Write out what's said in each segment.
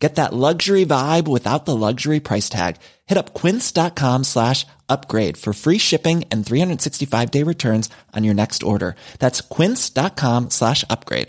Get that luxury vibe without the luxury price tag. Hit up quince.com slash upgrade for free shipping and 365 day returns on your next order. That's quince.com slash upgrade.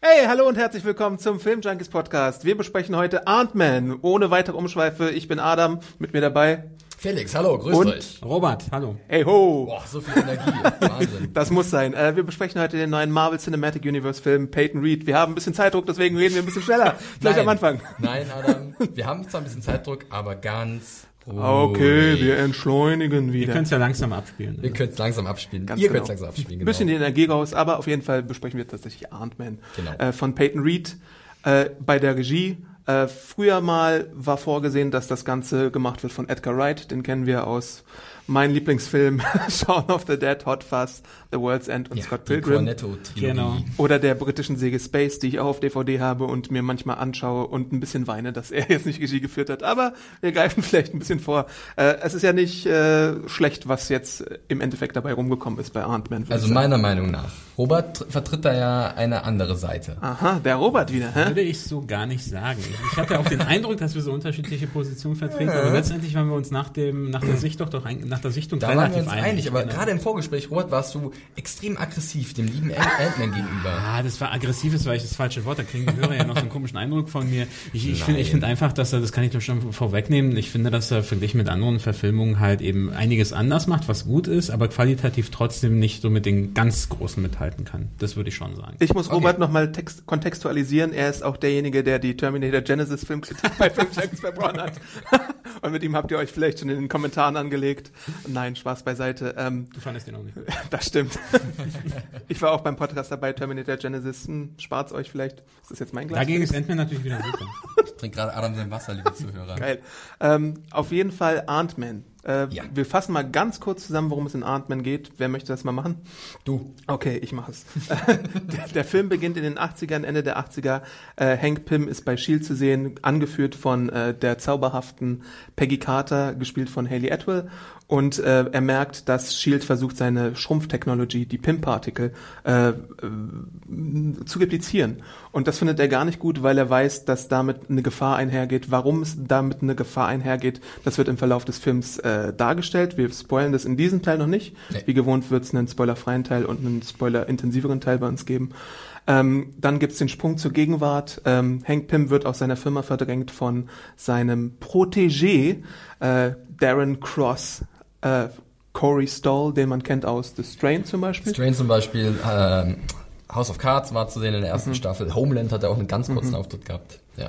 Hey, hallo und herzlich willkommen zum Film Junkies Podcast. Wir besprechen heute Ant-Man. Ohne weitere Umschweife, ich bin Adam, mit mir dabei. Felix, hallo, grüßt Und- euch. Robert, hallo. Hey ho! Boah, so viel Energie. Wahnsinn. Das muss sein. Äh, wir besprechen heute den neuen Marvel Cinematic Universe Film Peyton Reed. Wir haben ein bisschen Zeitdruck, deswegen reden wir ein bisschen schneller. Vielleicht Nein. am Anfang. Nein, Adam, wir haben zwar ein bisschen Zeitdruck, aber ganz ruhig. Okay, wir entschleunigen Ihr wieder. könnt es ja langsam abspielen. Wir können es langsam abspielen. Ganz Ihr genau. könnt es langsam abspielen, Ein genau. bisschen die Energie raus, aber auf jeden Fall besprechen wir tatsächlich Ant-Man Genau. äh, von Peyton Reed äh, bei der Regie. Äh, früher mal war vorgesehen, dass das Ganze gemacht wird von Edgar Wright. Den kennen wir aus meinem Lieblingsfilm Shaun of the Dead, Hot Fuzz, The World's End und ja, Scott Pilgrim. Genau. Oder der britischen Säge Space, die ich auch auf DVD habe und mir manchmal anschaue und ein bisschen weine, dass er jetzt nicht Regie geführt hat. Aber wir greifen vielleicht ein bisschen vor. Äh, es ist ja nicht äh, schlecht, was jetzt im Endeffekt dabei rumgekommen ist bei Ant-Man. Also meiner Meinung nach. Robert tr- vertritt da ja eine andere Seite. Aha, der Robert wieder, hä? Würde ich so gar nicht sagen. Ich, ich hatte auch den Eindruck, dass wir so unterschiedliche Positionen vertreten, aber letztendlich waren wir uns nach dem, nach der Sicht doch, doch ein, nach der Sichtung Da waren wir relativ uns einig, aber Genau. gerade im Vorgespräch, Robert, warst du extrem aggressiv dem lieben Ant- Ant-Man gegenüber. Ah, das war aggressiv, ist vielleicht das falsche Wort. Da kriegen die Hörer ja noch so einen komischen Eindruck von mir. Ich, ich finde ich finde einfach, dass er, das kann ich doch schon vorwegnehmen, ich finde, dass er verglichen mit anderen Verfilmungen halt eben einiges anders macht, was gut ist, aber qualitativ trotzdem nicht so mit den ganz Großen mithalten kann. Das würde ich schon sagen. Ich muss Okay. Robert nochmal kontextualisieren. Er ist auch derjenige, der die Terminator Genesis Filmkritik bei Filmchecks verbrochen hat. Und mit ihm habt ihr euch vielleicht schon in den Kommentaren angelegt. Nein, Spaß beiseite. Ähm, Du fandest den auch nicht gut. das stimmt. ich war auch beim Podcast dabei, Terminator Genesis. Hm, spart's euch vielleicht. Ist das jetzt mein Glas? Dagegen ist Ant-Man natürlich wieder super. Ich trinke gerade Adam sein Wasser, liebe Zuhörer. Geil. Ähm, auf jeden Fall Ant-Man. Äh, Ja. Wir fassen mal ganz kurz zusammen, worum es in Ant-Man geht. Wer möchte das mal machen? Du. Okay, ich mache es. der, der Film beginnt in den 80ern, Ende der 80er. Äh, Hank Pym ist bei S.H.I.E.L.D. zu sehen, angeführt von äh, der zauberhaften Peggy Carter, gespielt von Haley Atwell. Und äh, er merkt, dass S.H.I.E.L.D. versucht, seine Schrumpftechnologie, die Pym-Partikel, äh, äh, zu replizieren. Und das findet er gar nicht gut, weil er weiß, dass damit eine Gefahr einhergeht. Warum es damit eine Gefahr einhergeht, das wird im Verlauf des Films äh, dargestellt. Wir spoilen das in diesem Teil noch nicht. Nee. Wie gewohnt wird es einen spoilerfreien Teil und einen spoilerintensiveren Teil bei uns geben. Ähm, dann gibt's den Sprung zur Gegenwart. Ähm, Hank Pym wird aus seiner Firma verdrängt von seinem Protégé äh, Darren Cross, äh, Corey Stoll, den man kennt aus The Strain zum Beispiel. Strain zum Beispiel, ähm, House of Cards war zu sehen in der Mhm. ersten Staffel. Homeland hat er auch einen ganz kurzen Auftritt gehabt. Ja.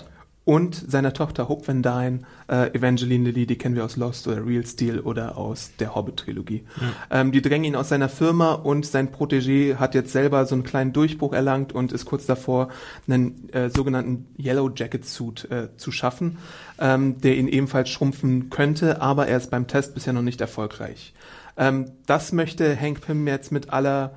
Und seiner Tochter Hope Van Dyne, äh, Evangeline Lilly, die kennen wir aus Lost oder Real Steel oder aus der Hobbit-Trilogie. Ähm, die drängen ihn aus seiner Firma und sein Protégé hat jetzt selber so einen kleinen Durchbruch erlangt und ist kurz davor, einen äh, sogenannten Yellow Jacket Suit äh, zu schaffen, ähm, der ihn ebenfalls schrumpfen könnte, aber er ist beim Test bisher noch nicht erfolgreich. Ähm, das möchte Hank Pym jetzt mit aller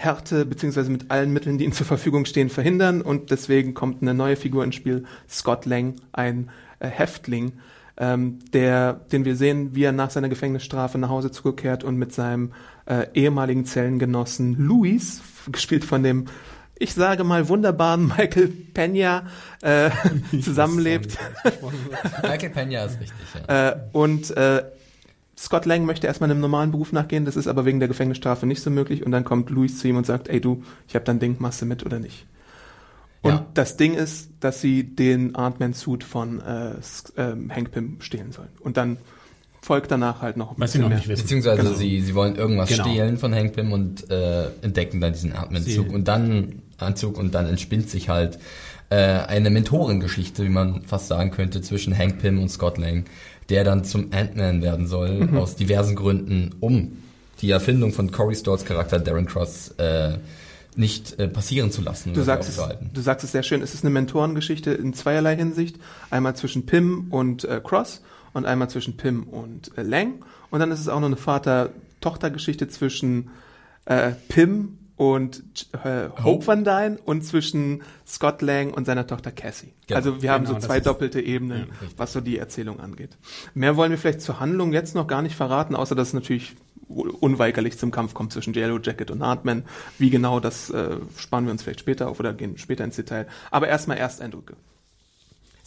Härte beziehungsweise mit allen Mitteln, die ihm zur Verfügung stehen, verhindern und deswegen kommt eine neue Figur ins Spiel, Scott Lang, ein äh, Häftling, ähm, der, den wir sehen, wie er nach seiner Gefängnisstrafe nach Hause zurückkehrt und mit seinem äh, ehemaligen Zellengenossen Luis, gespielt von dem, ich sage mal, wunderbaren Michael Pena, äh, zusammenlebt. Michael Pena ist richtig, ja. Äh, und äh, Scott Lang möchte erstmal einem normalen Beruf nachgehen, das ist aber wegen der Gefängnisstrafe nicht so möglich. Und dann kommt Luis zu ihm und sagt, ey du, ich habe dein Ding, machst du mit oder nicht? Und Ja. das Ding ist, dass sie den Ant-Man-Suit von äh, ähm, Hank Pym stehlen sollen. Und dann folgt danach halt noch ein Was sie bisschen noch mehr. Beziehungsweise Genau. sie, sie wollen irgendwas Genau. stehlen von Hank Pym und äh, entdecken dann diesen Ant-Man-Zug und dann Anzug und dann entspinnt sich halt äh, eine Mentorengeschichte, wie man fast sagen könnte, zwischen Hank Pym und Scott Lang, der dann zum Ant-Man werden soll, Mhm. aus diversen Gründen, um die Erfindung von Corey Stolls Charakter Darren Cross äh, nicht äh, passieren zu lassen. Du sagst, es, du sagst es sehr schön, es ist eine Mentorengeschichte in zweierlei Hinsicht. Einmal zwischen Pym und äh, Cross und einmal zwischen Pym und äh, Lang. Und dann ist es auch noch eine Vater-Tochter-Geschichte zwischen äh, Pym und äh, Hope Van Dyne und zwischen Scott Lang und seiner Tochter Cassie. Genau. also wir haben Genau, so zwei doppelte Ebenen, was so die Erzählung angeht. Mehr wollen wir vielleicht zur Handlung jetzt noch gar nicht verraten, außer dass es natürlich unweigerlich zum Kampf kommt zwischen Yellow Jacket und Hartman. Wie genau, das äh, sparen wir uns vielleicht später auf oder gehen später ins Detail. Aber erstmal Ersteindrücke.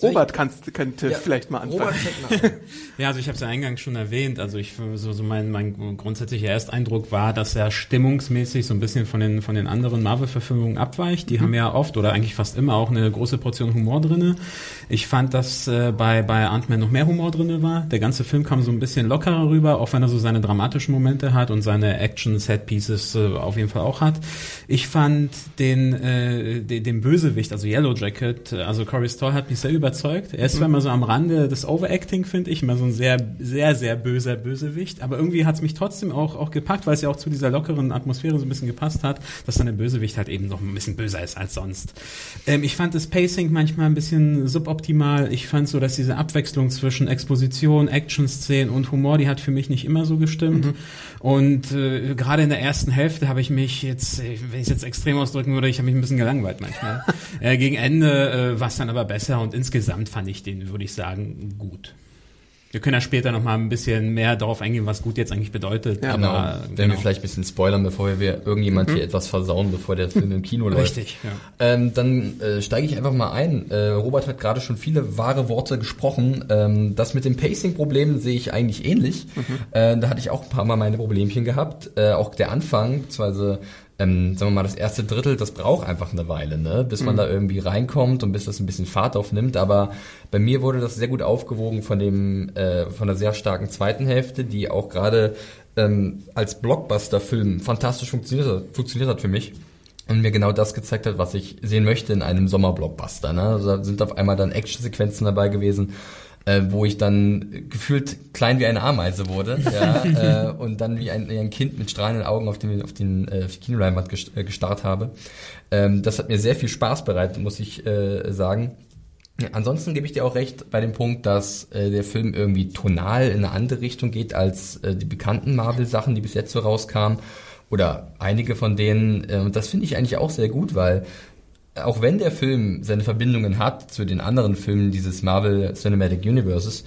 Robert kannst, könnte Ja, vielleicht mal anfangen. Ja, also ich habe es ja eingangs schon erwähnt. Also ich so, so mein, mein grundsätzlicher Ersteindruck war, dass er stimmungsmäßig so ein bisschen von den von den anderen Marvel-Verfilmungen abweicht. Die haben ja oft oder eigentlich fast immer auch eine große Portion Humor drinne. Ich fand, dass äh, bei bei Ant-Man noch mehr Humor drinne war. Der ganze Film kam so ein bisschen lockerer rüber, auch wenn er so seine dramatischen Momente hat und seine Action-Set-Pieces äh, auf jeden Fall auch hat. Ich fand den äh, den, den Bösewicht, also Yellow Jacket, äh, also Corey Stoll hat mich sehr überzeugt. Er ist zwar immer so am Rande des Overacting, finde ich, immer so ein sehr, sehr, sehr böser Bösewicht, aber irgendwie hat es mich trotzdem auch, auch gepackt, weil es ja auch zu dieser lockeren Atmosphäre so ein bisschen gepasst hat, dass dann der Bösewicht halt eben noch ein bisschen böser ist als sonst. Ähm, ich fand das Pacing manchmal ein bisschen suboptimal. Ich fand so, dass diese Abwechslung zwischen Exposition, Action-Szenen und Humor, die hat für mich nicht immer so gestimmt. Und äh, gerade in der ersten Hälfte habe ich mich jetzt, äh, wenn ich es jetzt extrem ausdrücken würde, ich habe mich ein bisschen gelangweilt manchmal. äh, gegen Ende äh, war es dann aber besser und insgesamt fand ich den, würde ich sagen, gut. Wir können ja später noch mal ein bisschen mehr darauf eingehen, was gut jetzt eigentlich bedeutet. Ja, Genau. aber, Wenn wir vielleicht ein bisschen spoilern, bevor wir irgendjemand hier etwas versauen, bevor der Film im Kino läuft. Richtig, ja. Ähm, dann äh, steige ich einfach mal ein. Äh, Robert hat gerade schon viele wahre Worte gesprochen. Ähm, das mit dem Pacing-Problem sehe ich eigentlich ähnlich. Äh, da hatte ich auch ein paar Mal meine Problemchen gehabt. Äh, auch der Anfang, beziehungsweise ähm, sagen wir mal, das erste Drittel, das braucht einfach eine Weile, ne? bis man da irgendwie reinkommt und bis das ein bisschen Fahrt aufnimmt. Aber bei mir wurde das sehr gut aufgewogen von dem, äh, von der sehr starken zweiten Hälfte, die auch gerade ähm, als Blockbuster-Film fantastisch funktioniert, hat- funktioniert hat für mich und mir genau das gezeigt hat, was ich sehen möchte in einem Sommerblockbuster. Ne? Also da sind auf einmal dann Actionsequenzen dabei gewesen, äh, wo ich dann gefühlt klein wie eine Ameise wurde ja, äh, und dann wie ein, ein Kind mit strahlenden Augen auf den, auf den äh, Kinoleinwand äh, gestarrt habe. Ähm, das hat mir sehr viel Spaß bereitet, muss ich äh, sagen. Ansonsten gebe ich dir auch recht bei dem Punkt, dass äh, der Film irgendwie tonal in eine andere Richtung geht als äh, die bekannten Marvel-Sachen, die bis jetzt so rauskamen. Oder einige von denen. Äh, und das finde ich eigentlich auch sehr gut, weil auch wenn der Film seine Verbindungen hat zu den anderen Filmen dieses Marvel Cinematic Universes,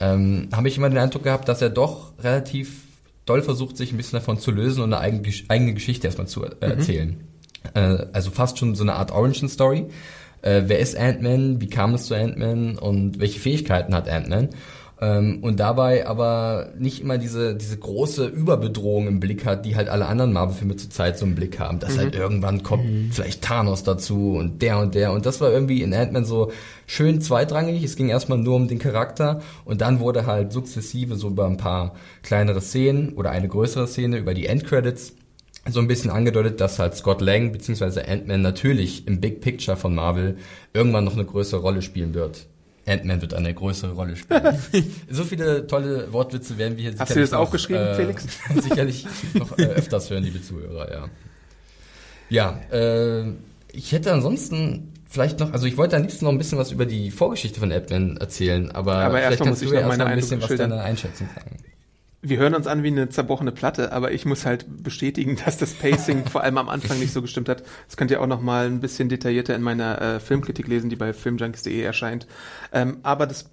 ähm, habe ich immer den Eindruck gehabt, dass er doch relativ doll versucht, sich ein bisschen davon zu lösen und eine eigene, Gesch- eigene Geschichte erstmal zu äh, erzählen. Äh, also fast schon so eine Art Origin-Story. Äh, wer ist Ant-Man? Wie kam es zu Ant-Man? Und welche Fähigkeiten hat Ant-Man? Ähm, und dabei aber nicht immer diese, diese große Überbedrohung im Blick hat, die halt alle anderen Marvel-Filme zurzeit so im Blick haben. Dass halt irgendwann kommt vielleicht Thanos dazu und der und der. Und das war irgendwie in Ant-Man so schön zweitrangig. Es ging erstmal nur um den Charakter und dann wurde halt sukzessive so über ein paar kleinere Szenen oder eine größere Szene über die Endcredits so ein bisschen angedeutet, dass halt Scott Lang bzw. Ant-Man natürlich im Big Picture von Marvel irgendwann noch eine größere Rolle spielen wird. Ant-Man wird eine größere Rolle spielen. so viele tolle Wortwitze werden wir hier Hast du das noch, aufgeschrieben, Felix? sicherlich noch äh, öfters hören, liebe Zuhörer, ja. Ja, äh, ich hätte ansonsten vielleicht noch, also ich wollte am liebsten noch ein bisschen was über die Vorgeschichte von Ant-Man erzählen, aber, Aber vielleicht kannst muss du ich ja erstmal ein bisschen was schildern. deine Einschätzung sagen. Wir hören uns an wie eine zerbrochene Platte, aber ich muss halt bestätigen, dass das Pacing vor allem am Anfang nicht so gestimmt hat. Das könnt ihr auch noch mal ein bisschen detaillierter in meiner äh, Filmkritik lesen, die bei filmjunkies.de erscheint. Ähm, aber das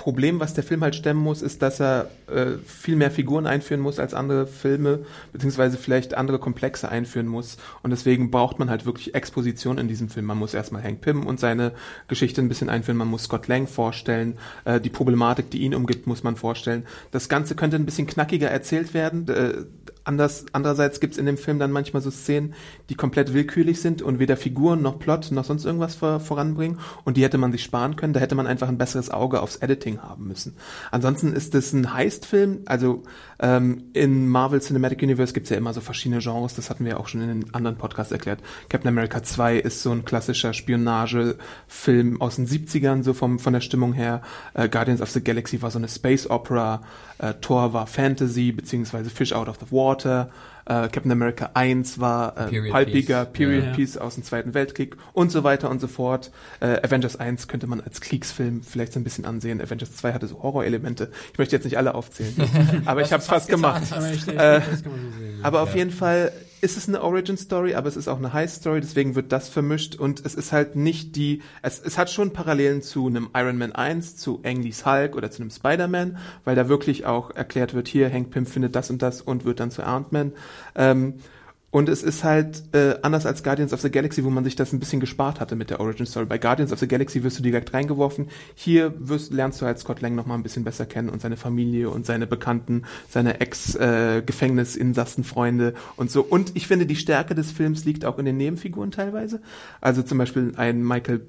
Problem, was der Film halt stemmen muss, ist, dass er äh, viel mehr Figuren einführen muss als andere Filme, beziehungsweise vielleicht andere Komplexe einführen muss. Und deswegen braucht man halt wirklich Exposition in diesem Film. Man muss erstmal Hank Pym und seine Geschichte ein bisschen einführen, man muss Scott Lang vorstellen, äh, die Problematik, die ihn umgibt, muss man vorstellen. Das Ganze könnte ein bisschen knackiger erzählt werden. Äh, anders, andererseits gibt's in dem Film dann manchmal so Szenen, die komplett willkürlich sind und weder Figuren noch Plot noch sonst irgendwas vor, voranbringen. Und die hätte man sich sparen können. Da hätte man einfach ein besseres Auge aufs Editing haben müssen. Ansonsten ist es ein Heist-Film. Also ähm, in Marvel Cinematic Universe gibt's ja immer so verschiedene Genres. Das hatten wir auch schon in den anderen Podcasts erklärt. Captain America 2 ist so ein klassischer Spionagefilm aus den 70ern, so vom, von der Stimmung her. Äh, Guardians of the Galaxy war so eine Space Opera. Äh, Thor war Fantasy, beziehungsweise Fish Out of the Water. Äh, Captain America 1 war äh, Period Piece. Period Ja. Piece aus dem Zweiten Weltkrieg und so weiter und so fort. Äh, Avengers 1 könnte man als Kriegsfilm vielleicht so ein bisschen ansehen. Avengers 2 hatte so Horrorelemente. Ich möchte jetzt nicht alle aufzählen, aber ich habe es fast gemacht. Aber ich, ich, Äh. Aber auf jeden Fall ist es eine Origin Story, aber es ist auch eine High Story, deswegen wird das vermischt und es ist halt nicht die, es, es hat schon Parallelen zu einem Iron Man 1, zu Ang Hulk oder zu einem Spider-Man, weil da wirklich auch erklärt wird, hier Hank Pym findet das und das und wird dann zu Ant-Man. Ähm, und es ist halt äh, anders als Guardians of the Galaxy, wo man sich das ein bisschen gespart hatte mit der Origin Story. Bei Guardians of the Galaxy wirst du direkt reingeworfen. Hier wirst, lernst du halt Scott Lang noch mal ein bisschen besser kennen und seine Familie und seine Bekannten, seine Ex-Gefängnisinsassenfreunde und so. Und ich finde, die Stärke des Films liegt auch in den Nebenfiguren teilweise. Also zum Beispiel ein Michael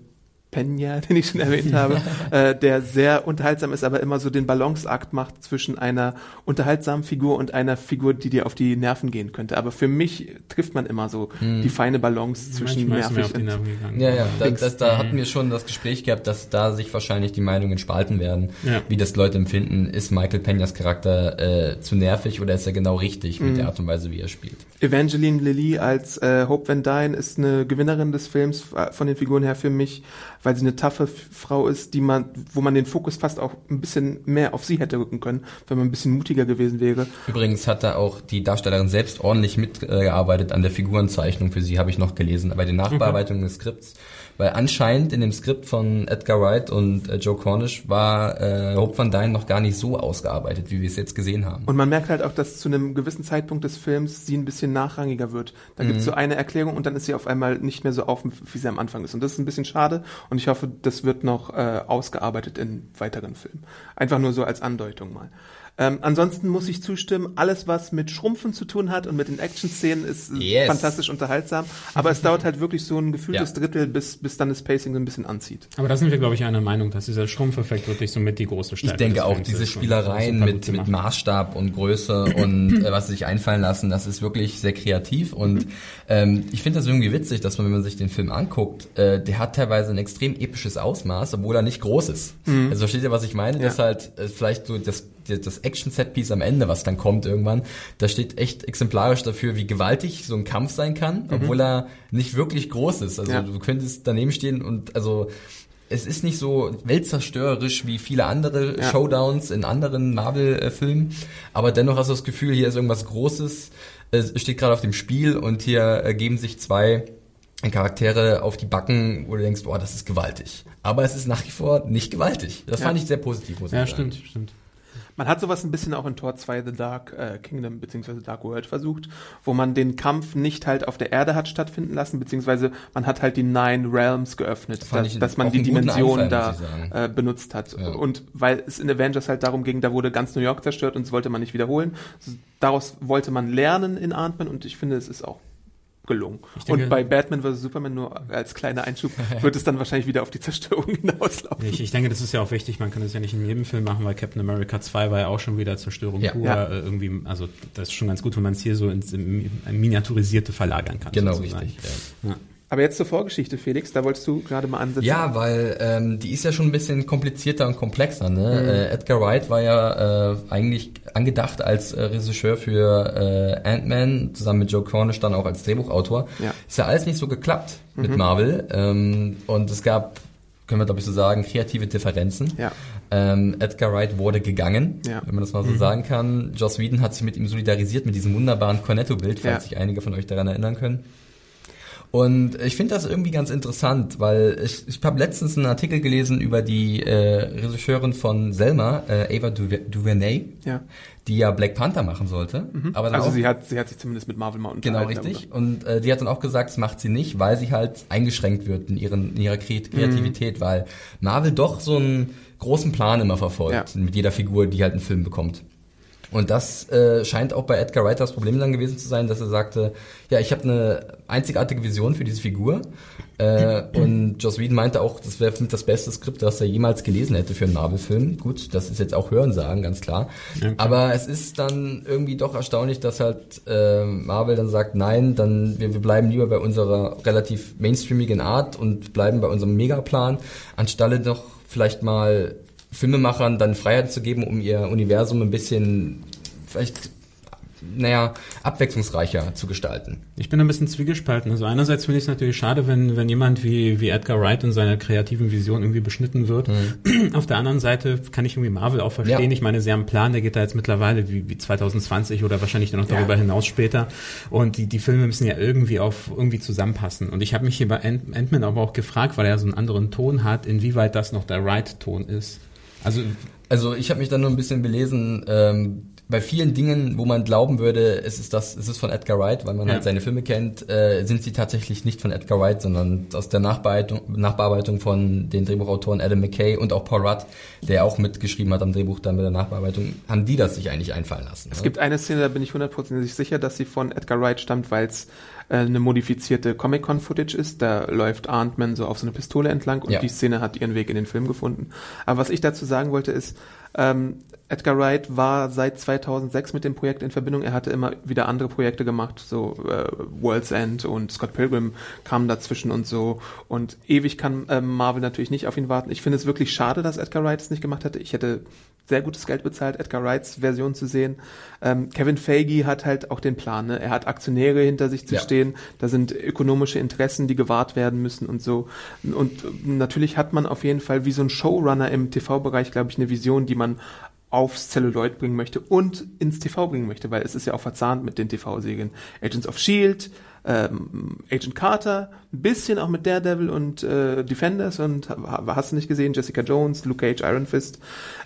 Pena, den ich schon erwähnt habe, äh, der sehr unterhaltsam ist, aber immer so den Balanceakt macht zwischen einer unterhaltsamen Figur und einer Figur, die dir auf die Nerven gehen könnte. Aber für mich trifft man immer so die feine Balance zwischen Manchmal ist mir auf nervig die und Nerven gegangen. Ja, ja, da, Links. das, da hatten wir schon das Gespräch gehabt, dass da sich wahrscheinlich die Meinungen spalten werden, Ja. wie das Leute empfinden. Ist Michael Peñas Charakter äh, zu nervig oder ist er genau richtig mit der Art und Weise, wie er spielt? Evangeline Lilly als äh, Hope Van Dyne ist eine Gewinnerin des Films äh, von den Figuren her für mich, weil sie eine taffe Frau ist, die man, wo man den Fokus fast auch ein bisschen mehr auf sie hätte rücken können, wenn man ein bisschen mutiger gewesen wäre. Übrigens hat da auch die Darstellerin selbst ordentlich mitgearbeitet an der Figurenzeichnung. Für sie habe ich noch gelesen, bei den Nachbearbeitungen des Skripts. Weil anscheinend in dem Skript von Edgar Wright und äh, Joe Cornish war äh, Hope Van Dyne noch gar nicht so ausgearbeitet, wie wir es jetzt gesehen haben. Und man merkt halt auch, dass zu einem gewissen Zeitpunkt des Films sie ein bisschen nachrangiger wird. Da gibt's so eine Erklärung und dann ist sie auf einmal nicht mehr so auf, wie sie am Anfang ist. Und das ist ein bisschen schade und ich hoffe, das wird noch äh, ausgearbeitet in weiteren Filmen. Einfach nur so als Andeutung mal. Ähm, ansonsten muss ich zustimmen, alles was mit Schrumpfen zu tun hat und mit den Action-Szenen ist äh, Yes. fantastisch unterhaltsam. Aber es dauert halt wirklich so ein gefühltes Ja. Drittel, bis, bis dann das Pacing so ein bisschen anzieht. Aber da sind wir, glaube ich, einer Meinung, dass dieser Schrumpfeffekt wirklich so mit die große Stärke Ich denke auch, diese Spielereien mit, mit. Maßstab und Größe und äh, was sie sich einfallen lassen, das ist wirklich sehr kreativ und ähm, ich finde das irgendwie witzig, dass man, wenn man sich den Film anguckt, äh, der hat teilweise ein extrem episches Ausmaß, obwohl er nicht groß ist. Also versteht ihr, was ich meine? Ja. Das ist halt äh, vielleicht so das, das Action-Set-Piece am Ende, was dann kommt irgendwann, da steht echt exemplarisch dafür, wie gewaltig so ein Kampf sein kann, obwohl er nicht wirklich groß ist. Also Ja. du könntest daneben stehen und also es ist nicht so weltzerstörerisch wie viele andere Ja. Showdowns in anderen Marvel-Filmen, aber dennoch hast du das Gefühl, hier ist irgendwas Großes, es steht gerade auf dem Spiel und hier äh, geben sich zwei Charaktere auf die Backen, wo du denkst, boah, das ist gewaltig. Aber es ist nach wie vor nicht gewaltig. Das Ja. fand ich sehr positiv, muss Ja, ich sagen. stimmt, stimmt. Man hat sowas ein bisschen auch in Tor 2 The Dark äh, Kingdom beziehungsweise Dark World versucht, wo man den Kampf nicht halt auf der Erde hat stattfinden lassen, beziehungsweise man hat halt die Nine Realms geöffnet, Fand dass, man die einen guten Dimension Einfall, da äh, benutzt hat. Ja. Und weil es in Avengers halt darum ging, da wurde ganz New York zerstört und das wollte man nicht wiederholen. Daraus wollte man lernen in Ant-Man und ich finde, es ist auch gelungen. denke- und bei Batman vs. Superman nur als kleiner Einschub wird es dann wahrscheinlich wieder auf die Zerstörung hinauslaufen. Ich, ich denke, das ist ja auch wichtig, man kann das ja nicht in jedem Film machen, weil Captain America 2 war ja auch schon wieder Zerstörung Ja. pur. Ja. Äh, irgendwie, also das ist schon ganz gut, wenn man es hier so ins im, im Miniaturisierte verlagern kann. Genau, sozusagen. richtig. Ja. Ja. Aber jetzt zur Vorgeschichte, Felix, da wolltest du gerade mal ansetzen. Ja, weil ähm, die ist ja schon ein bisschen komplizierter und komplexer. Ne? Mhm. Äh, Edgar Wright war ja äh, eigentlich angedacht als äh, Regisseur für äh, Ant-Man, zusammen mit Joe Cornish dann auch als Drehbuchautor. Ja. Mhm. Ist ja alles nicht so geklappt mit Marvel. Ähm, und es gab, können wir glaube ich so sagen, kreative Differenzen. Ja. Ähm, Edgar Wright wurde gegangen, Ja. wenn man das mal so sagen kann. Joss Whedon hat sich mit ihm solidarisiert, mit diesem wunderbaren Cornetto-Bild, falls Ja. sich einige von euch daran erinnern können. Und ich finde das irgendwie ganz interessant, weil ich, ich habe letztens einen Artikel gelesen über die äh, Regisseurin von Selma, äh, Ava Duver- DuVernay, Ja. die ja Black Panther machen sollte. Aber dann Also auch, sie hat, sie hat sich zumindest mit Marvel mal Genau, richtig. Und äh, die hat dann auch gesagt, das macht sie nicht, weil sie halt eingeschränkt wird in, ihren, in ihrer Kre- Kreativität, weil Marvel doch so einen großen Plan immer verfolgt Ja. mit jeder Figur, die halt einen Film bekommt. Und das äh, scheint auch bei Edgar Wright das Problem dann gewesen zu sein, dass er sagte, ja, ich habe eine einzigartige Vision für diese Figur. Äh, und Joss Whedon meinte auch, das wäre das beste Skript, das er jemals gelesen hätte für einen Marvel-Film. Gut, das ist jetzt auch Hörensagen, ganz klar. Klar. Aber es ist dann irgendwie doch erstaunlich, dass halt äh, Marvel dann sagt, nein, dann wir, wir bleiben lieber bei unserer relativ mainstreamigen Art und bleiben bei unserem Megaplan, anstelle doch vielleicht mal Filmemachern dann Freiheit zu geben, um ihr Universum ein bisschen vielleicht naja, abwechslungsreicher zu gestalten. Ich bin ein bisschen zwiegespalten. Also einerseits finde ich es natürlich schade, wenn, wenn jemand wie, wie Edgar Wright in seiner kreativen Vision irgendwie beschnitten wird. Mhm. Auf der anderen Seite kann ich irgendwie Marvel auch verstehen. Ja. Ich meine, sie haben einen Plan, der geht da jetzt mittlerweile wie, wie 2020 oder wahrscheinlich dann noch darüber ja. hinaus später. Und die, die Filme müssen ja irgendwie auf irgendwie zusammenpassen. Und ich habe mich hier bei Ant-Man aber auch gefragt, weil er so einen anderen Ton hat, inwieweit das noch der Wright-Ton ist. Also also ich habe mich dann nur ein bisschen belesen, ähm, bei vielen Dingen, wo man glauben würde, es ist das, es ist von Edgar Wright, weil man ja. halt seine Filme kennt, äh, sind sie tatsächlich nicht von Edgar Wright, sondern aus der Nachbearbeitung, Nachbearbeitung von den Drehbuchautoren Adam McKay und auch Paul Rudd, der auch mitgeschrieben hat am Drehbuch dann mit der Nachbearbeitung, haben die das sich eigentlich einfallen lassen. Es oder? gibt eine Szene, da bin ich hundertprozentig sicher, dass sie von Edgar Wright stammt, weil es eine modifizierte Comic-Con-Footage ist. Da läuft Ant-Man so auf so eine Pistole entlang und ja. die Szene hat ihren Weg in den Film gefunden. Aber was ich dazu sagen wollte ist, ähm, Edgar Wright war seit 2006 mit dem Projekt in Verbindung. Er hatte immer wieder andere Projekte gemacht, so äh, World's End und Scott Pilgrim kamen dazwischen und so. Und ewig kann äh, Marvel natürlich nicht auf ihn warten. Ich finde es wirklich schade, dass Edgar Wright es nicht gemacht hätte. Ich hätte sehr gutes Geld bezahlt, Edgar Wrights Version zu sehen. Ähm, Kevin Feige hat halt auch den Plan. Ne? Er hat Aktionäre hinter sich zu ja. stehen. Da sind ökonomische Interessen, die gewahrt werden müssen und so. Und natürlich hat man auf jeden Fall wie so ein Showrunner im TV-Bereich, glaube ich, eine Vision, die man aufs Celluloid bringen möchte und ins TV bringen möchte, weil es ist ja auch verzahnt mit den TV-Serien. Agents of Shield, ähm, Agent Carter, ein bisschen auch mit Daredevil und äh, Defenders und hast du nicht gesehen, Jessica Jones, Luke Cage, Iron Fist.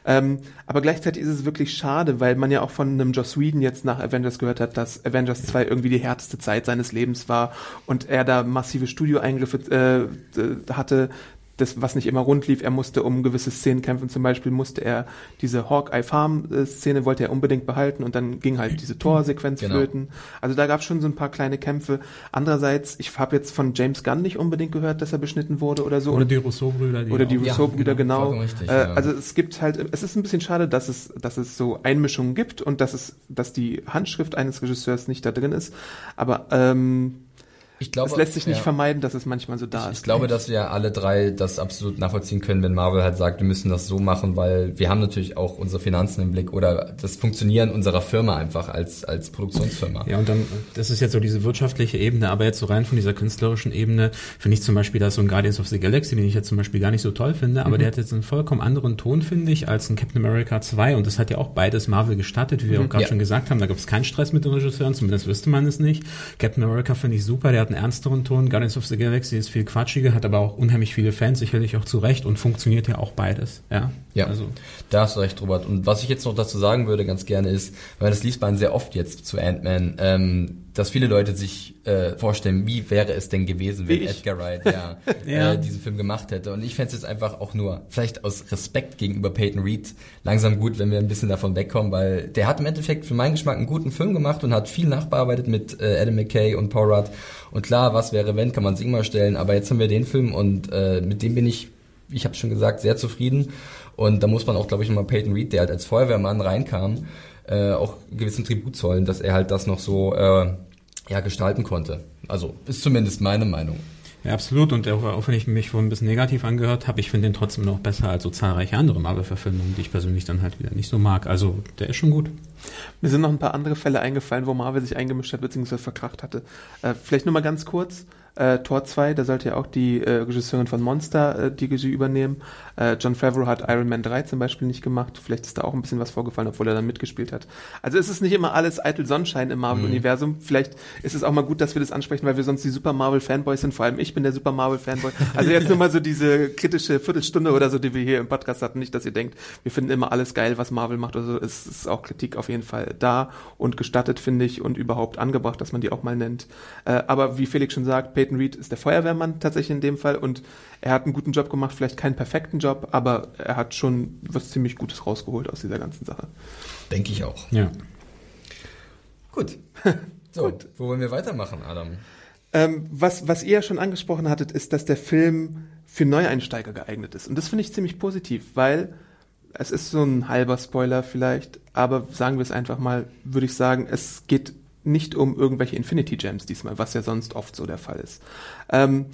Ähm, aber gleichzeitig ist es wirklich schade, weil man ja auch von einem Joss Whedon jetzt nach Avengers gehört hat, dass Avengers 2 irgendwie die härteste Zeit seines Lebens war und er da massive Studioeingriffe äh, hatte, das, was nicht immer rund lief. Er musste um gewisse Szenen kämpfen. Zum Beispiel musste er diese Hawkeye Farm Szene wollte er unbedingt behalten und dann ging halt diese Torsequenz genau. flöten. Also da gab es schon so ein paar kleine Kämpfe. Andererseits, ich habe jetzt von James Gunn nicht unbedingt gehört, dass er beschnitten wurde oder so. Oder die Rousseau-Brüder. Oder die Rousseau-Brüder, ja, genau. genau. Richtig, äh, ja. Also es gibt halt, es ist ein bisschen schade, dass es, dass es so Einmischungen gibt und dass es, dass die Handschrift eines Regisseurs nicht da drin ist. Aber ähm, ich glaube, es lässt sich nicht ja. vermeiden, dass es manchmal so da ich, ist. Ich glaube, dass wir alle drei das absolut nachvollziehen können, wenn Marvel halt sagt, wir müssen das so machen, weil wir haben natürlich auch unsere Finanzen im Blick oder das Funktionieren unserer Firma einfach als, als Produktionsfirma. Ja, und dann, das ist jetzt so diese wirtschaftliche Ebene, aber jetzt so rein von dieser künstlerischen Ebene finde ich zum Beispiel, dass so ein Guardians of the Galaxy, den ich jetzt zum Beispiel gar nicht so toll finde, aber mhm. der hat jetzt einen vollkommen anderen Ton, finde ich, als ein Captain America 2 und das hat ja auch beides Marvel gestartet, wie wir mhm. auch gerade ja. schon gesagt haben, da gab es keinen Stress mit den Regisseuren, zumindest wüsste man es nicht. Captain America finde ich super, der hat einen ernsteren Ton. Guardians of the Galaxy ist viel quatschiger, hat aber auch unheimlich viele Fans, sicherlich auch zu Recht und funktioniert ja auch beides. Ja, ja also. da hast du recht, Robert. Und was ich jetzt noch dazu sagen würde, ganz gerne ist, weil das liest man sehr oft jetzt zu Ant-Man, ähm, dass viele Leute sich äh, vorstellen, wie wäre es denn gewesen, wenn Edgar Wright ja, ja. Äh, diesen Film gemacht hätte. Und ich fände es jetzt einfach auch nur, vielleicht aus Respekt gegenüber Peyton Reed, langsam gut, wenn wir ein bisschen davon wegkommen, weil der hat im Endeffekt für meinen Geschmack einen guten Film gemacht und hat viel nachbearbeitet mit äh, Adam McKay und Paul Rudd. Und klar, was wäre wenn, kann man sich immer stellen, aber jetzt haben wir den Film und äh, mit dem bin ich, ich habe schon gesagt, sehr zufrieden. Und da muss man auch, glaube ich, nochmal Peyton Reed, der halt als Feuerwehrmann reinkam, äh, auch gewissen Tribut zollen, dass er halt das noch so äh, ja, gestalten konnte. Also ist zumindest meine Meinung. Ja, absolut. Und auch, auch wenn ich mich vorhin ein bisschen negativ angehört habe, ich finde den trotzdem noch besser als so zahlreiche andere Marvel-Verfilmungen, die ich persönlich dann halt wieder nicht so mag. Also der ist schon gut. Mir sind noch ein paar andere Fälle eingefallen, wo Marvel sich eingemischt hat bzw. verkracht hatte. Äh, vielleicht nur mal ganz kurz. Äh, Tor 2, da sollte ja auch die äh, Regisseurin von Monster äh, die Regie übernehmen. Äh, John Favreau hat Iron Man 3 zum Beispiel nicht gemacht. Vielleicht ist da auch ein bisschen was vorgefallen, obwohl er dann mitgespielt hat. Also es ist nicht immer alles eitel Sonnenschein im Marvel-Universum. Mhm. Vielleicht ist es auch mal gut, dass wir das ansprechen, weil wir sonst die Super Marvel-Fanboys sind. Vor allem ich bin der Super Marvel-Fanboy. Also jetzt nur mal so diese kritische Viertelstunde oder so, die wir hier im Podcast hatten. Nicht, dass ihr denkt, wir finden immer alles geil, was Marvel macht oder so. Es ist auch Kritik auf jeden Fall da und gestattet, finde ich, und überhaupt angebracht, dass man die auch mal nennt. Äh, aber wie Felix schon sagt, Peyton Reed ist der Feuerwehrmann tatsächlich in dem Fall und er hat einen guten Job gemacht, vielleicht keinen perfekten Job, aber er hat schon was ziemlich Gutes rausgeholt aus dieser ganzen Sache. Denke ich auch. Ja. Gut. So, Gut. wo wollen wir weitermachen, Adam? Ähm, was, was ihr ja schon angesprochen hattet, ist, dass der Film für Neueinsteiger geeignet ist. Und das finde ich ziemlich positiv, weil es ist so ein halber Spoiler vielleicht, aber sagen wir es einfach mal, würde ich sagen, es geht nicht um irgendwelche Infinity Gems diesmal, was ja sonst oft so der Fall ist. Ähm,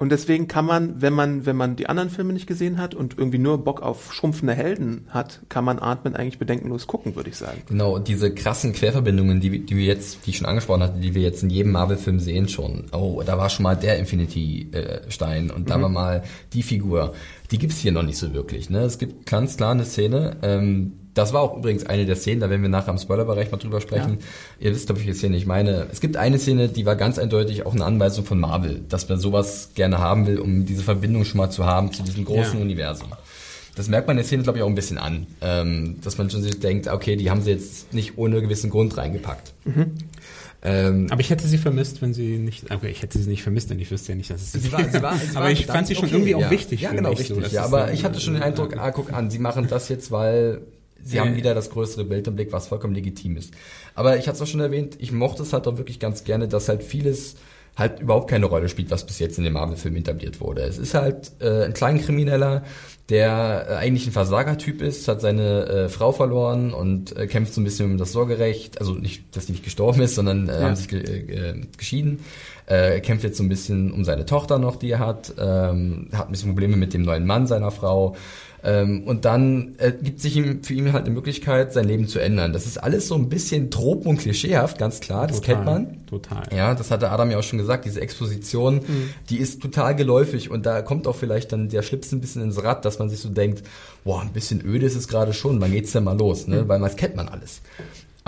Und deswegen kann man, wenn man, wenn man die anderen Filme nicht gesehen hat und irgendwie nur Bock auf schrumpfende Helden hat, kann man Ant-Man eigentlich bedenkenlos gucken, würde ich sagen. Genau, diese krassen Querverbindungen, die, die wir jetzt, die ich schon angesprochen hatte, die wir jetzt in jedem Marvel-Film sehen schon. Oh, da war schon mal der Infinity-Stein und da war mal die Figur. Die gibt's hier noch nicht so wirklich. Ne? Es gibt ganz klar eine Szene, ähm, das war auch übrigens eine der Szenen, da werden wir nachher im Spoilerbereich mal drüber sprechen. Ja. Ihr wisst, glaube ich, welche Szene ich meine. Es gibt eine Szene, die war ganz eindeutig auch eine Anweisung von Marvel, dass man sowas gerne haben will, um diese Verbindung schon mal zu haben zu diesem großen ja. Universum. Das merkt man in der Szene, glaube ich, auch ein bisschen an. Ähm, dass man schon sich denkt, okay, die haben sie jetzt nicht ohne gewissen Grund reingepackt. Mhm. Ähm, aber ich hätte sie vermisst, wenn sie nicht. Okay, ich hätte sie nicht vermisst, denn ich wüsste ja nicht, dass es sie war. Sie war, sie aber ich fand sie schon okay, irgendwie auch wichtig. Ja, genau, wichtig. So, ja, aber ich hatte schon den Eindruck, ah, guck an, sie machen das jetzt, weil sie ja. haben wieder das größere Bild im Blick, was vollkommen legitim ist. Aber ich hatte es auch schon erwähnt, ich mochte es halt auch wirklich ganz gerne, dass halt vieles halt überhaupt keine Rolle spielt, was bis jetzt in dem Marvel-Film etabliert wurde. Es ist halt äh, ein Kleinkrimineller, der äh, eigentlich ein Versagertyp ist, hat seine äh, Frau verloren und äh, kämpft so ein bisschen um das Sorgerecht. Also nicht, dass die nicht gestorben ist, sondern äh, ja. haben sich ge äh, geschieden. Äh, kämpft jetzt so ein bisschen um seine Tochter noch, die er hat. Ähm, hat ein bisschen Probleme mit dem neuen Mann seiner Frau. Ähm, und dann äh, gibt sich ihm für ihn halt eine Möglichkeit, sein Leben zu ändern. Das ist alles so ein bisschen tropen und klischeehaft, ganz klar, das total, kennt man. Total. Ja, das hatte Adam ja auch schon gesagt, diese Exposition, mhm. die ist total geläufig und da kommt auch vielleicht dann der Schlips ein bisschen ins Rad, dass man sich so denkt, boah, ein bisschen öde ist es gerade schon, wann geht's denn mal los, ne? Mhm. Weil das kennt man alles.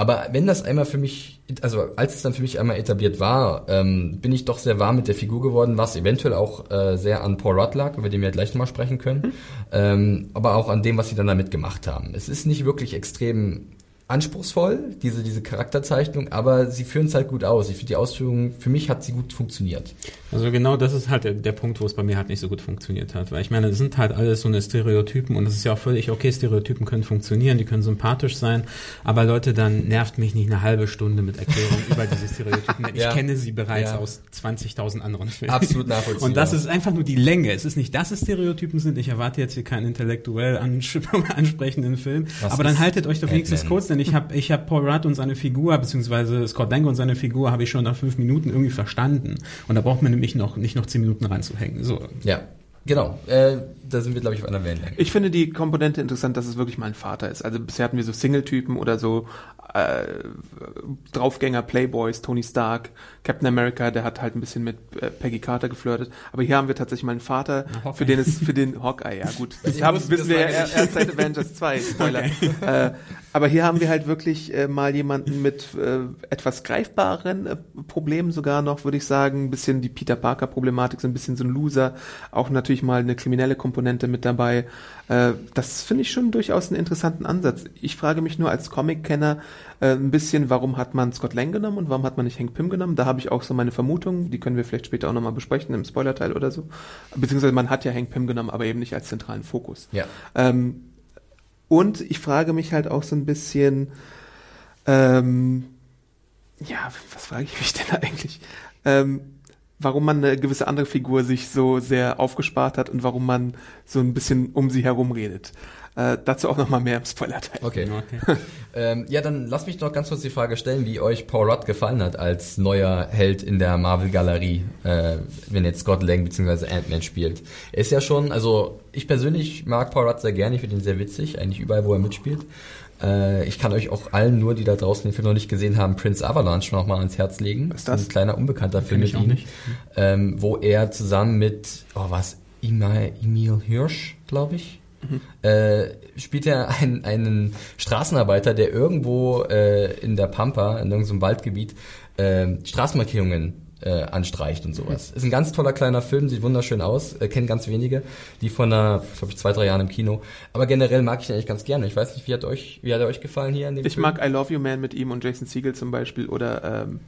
Aber wenn das einmal für mich, also als es dann für mich einmal etabliert war, ähm, bin ich doch sehr warm mit der Figur geworden, was eventuell auch äh, sehr an Paul Rudd lag, über den wir gleich nochmal sprechen können, mhm. ähm, aber auch an dem, was sie dann damit gemacht haben. Es ist nicht wirklich extrem anspruchsvoll, diese, diese Charakterzeichnung, aber sie führen es halt gut aus. Ich finde, die Ausführung, für mich hat sie gut funktioniert. Also genau das ist halt der, der, Punkt, wo es bei mir halt nicht so gut funktioniert hat. Weil ich meine, es sind halt alles so eine Stereotypen und es ist ja auch völlig okay, Stereotypen können funktionieren, die können sympathisch sein, aber Leute, dann nervt mich nicht eine halbe Stunde mit Erklärung über diese Stereotypen, denn ja. ich kenne sie bereits ja. aus 20.000 anderen Filmen. Absolut nachvollziehbar. Und das ist einfach nur die Länge. Es ist nicht, dass es Stereotypen sind. Ich erwarte jetzt hier keinen intellektuell ansprechenden Film. Was aber dann haltet euch doch wenigstens kurz, denn ich habe ich hab Paul Rudd und seine Figur, beziehungsweise Scott Lang und seine Figur habe ich schon nach fünf Minuten irgendwie verstanden. Und da braucht man nämlich noch, nicht noch zehn Minuten reinzuhängen. So. Ja. Genau, äh, da sind wir, glaube ich, auf einer Wellenlänge. Ich finde die Komponente interessant, dass es wirklich mal ein Vater ist. Also bisher hatten wir so Single-Typen oder so äh, Draufgänger, Playboys, Tony Stark, Captain America, der hat halt ein bisschen mit äh, Peggy Carter geflirtet. Aber hier haben wir tatsächlich mal einen Vater, für den es, für den Hawkeye, ja gut. Das haben, wissen wir ja erst seit Avengers 2, Spoiler. Okay. Äh, aber hier haben wir halt wirklich äh, mal jemanden mit äh, etwas greifbaren äh, Problemen sogar noch, würde ich sagen. Ein bisschen die Peter Parker Problematik, so ein bisschen so ein Loser. Auch natürlich mal eine kriminelle Komponente mit dabei. Äh, das finde ich schon durchaus einen interessanten Ansatz. Ich frage mich nur als Comic-Kenner äh, ein bisschen, warum hat man Scott Lang genommen und warum hat man nicht Hank Pym genommen? Da habe ich auch so meine Vermutungen. Die können wir vielleicht später auch nochmal besprechen im Spoilerteil oder so. Beziehungsweise man hat ja Hank Pym genommen, aber eben nicht als zentralen Fokus. Ja. Ähm, und ich frage mich halt auch so ein bisschen, ähm, ja, was frage ich mich denn eigentlich? Ähm, warum man eine gewisse andere Figur sich so sehr aufgespart hat und warum man so ein bisschen um sie herum redet. Äh, dazu auch nochmal mehr im Spoiler-Teil. Okay. okay. ähm, ja, dann lass mich noch ganz kurz die Frage stellen, wie euch Paul Rudd gefallen hat als neuer Held in der Marvel-Galerie, äh, wenn jetzt Scott Lang bzw. Ant-Man spielt. Er ist ja schon, also ich persönlich mag Paul Rudd sehr gerne, ich finde ihn sehr witzig, eigentlich überall, wo er mitspielt. Äh, ich kann euch auch allen nur, die da draußen den Film noch nicht gesehen haben, Prince Avalanche noch mal ans Herz legen. Was ist das? Ein kleiner unbekannter Film mit ihm, ähm, wo er zusammen mit, oh was, Emil Hirsch, glaube ich, Mhm. Äh, spielt er einen, einen Straßenarbeiter, der irgendwo äh, in der Pampa, in irgendeinem Waldgebiet, äh, Straßenmarkierungen äh, anstreicht und sowas. Mhm. Ist ein ganz toller kleiner Film, sieht wunderschön aus, äh, kennen ganz wenige, die von einer, glaube ich, zwei, drei Jahren im Kino. Aber generell mag ich ihn eigentlich ganz gerne. Ich weiß nicht, wie hat euch, wie hat er euch gefallen hier in dem Ich Film? mag I Love You Man mit ihm und Jason Siegel zum Beispiel oder ähm,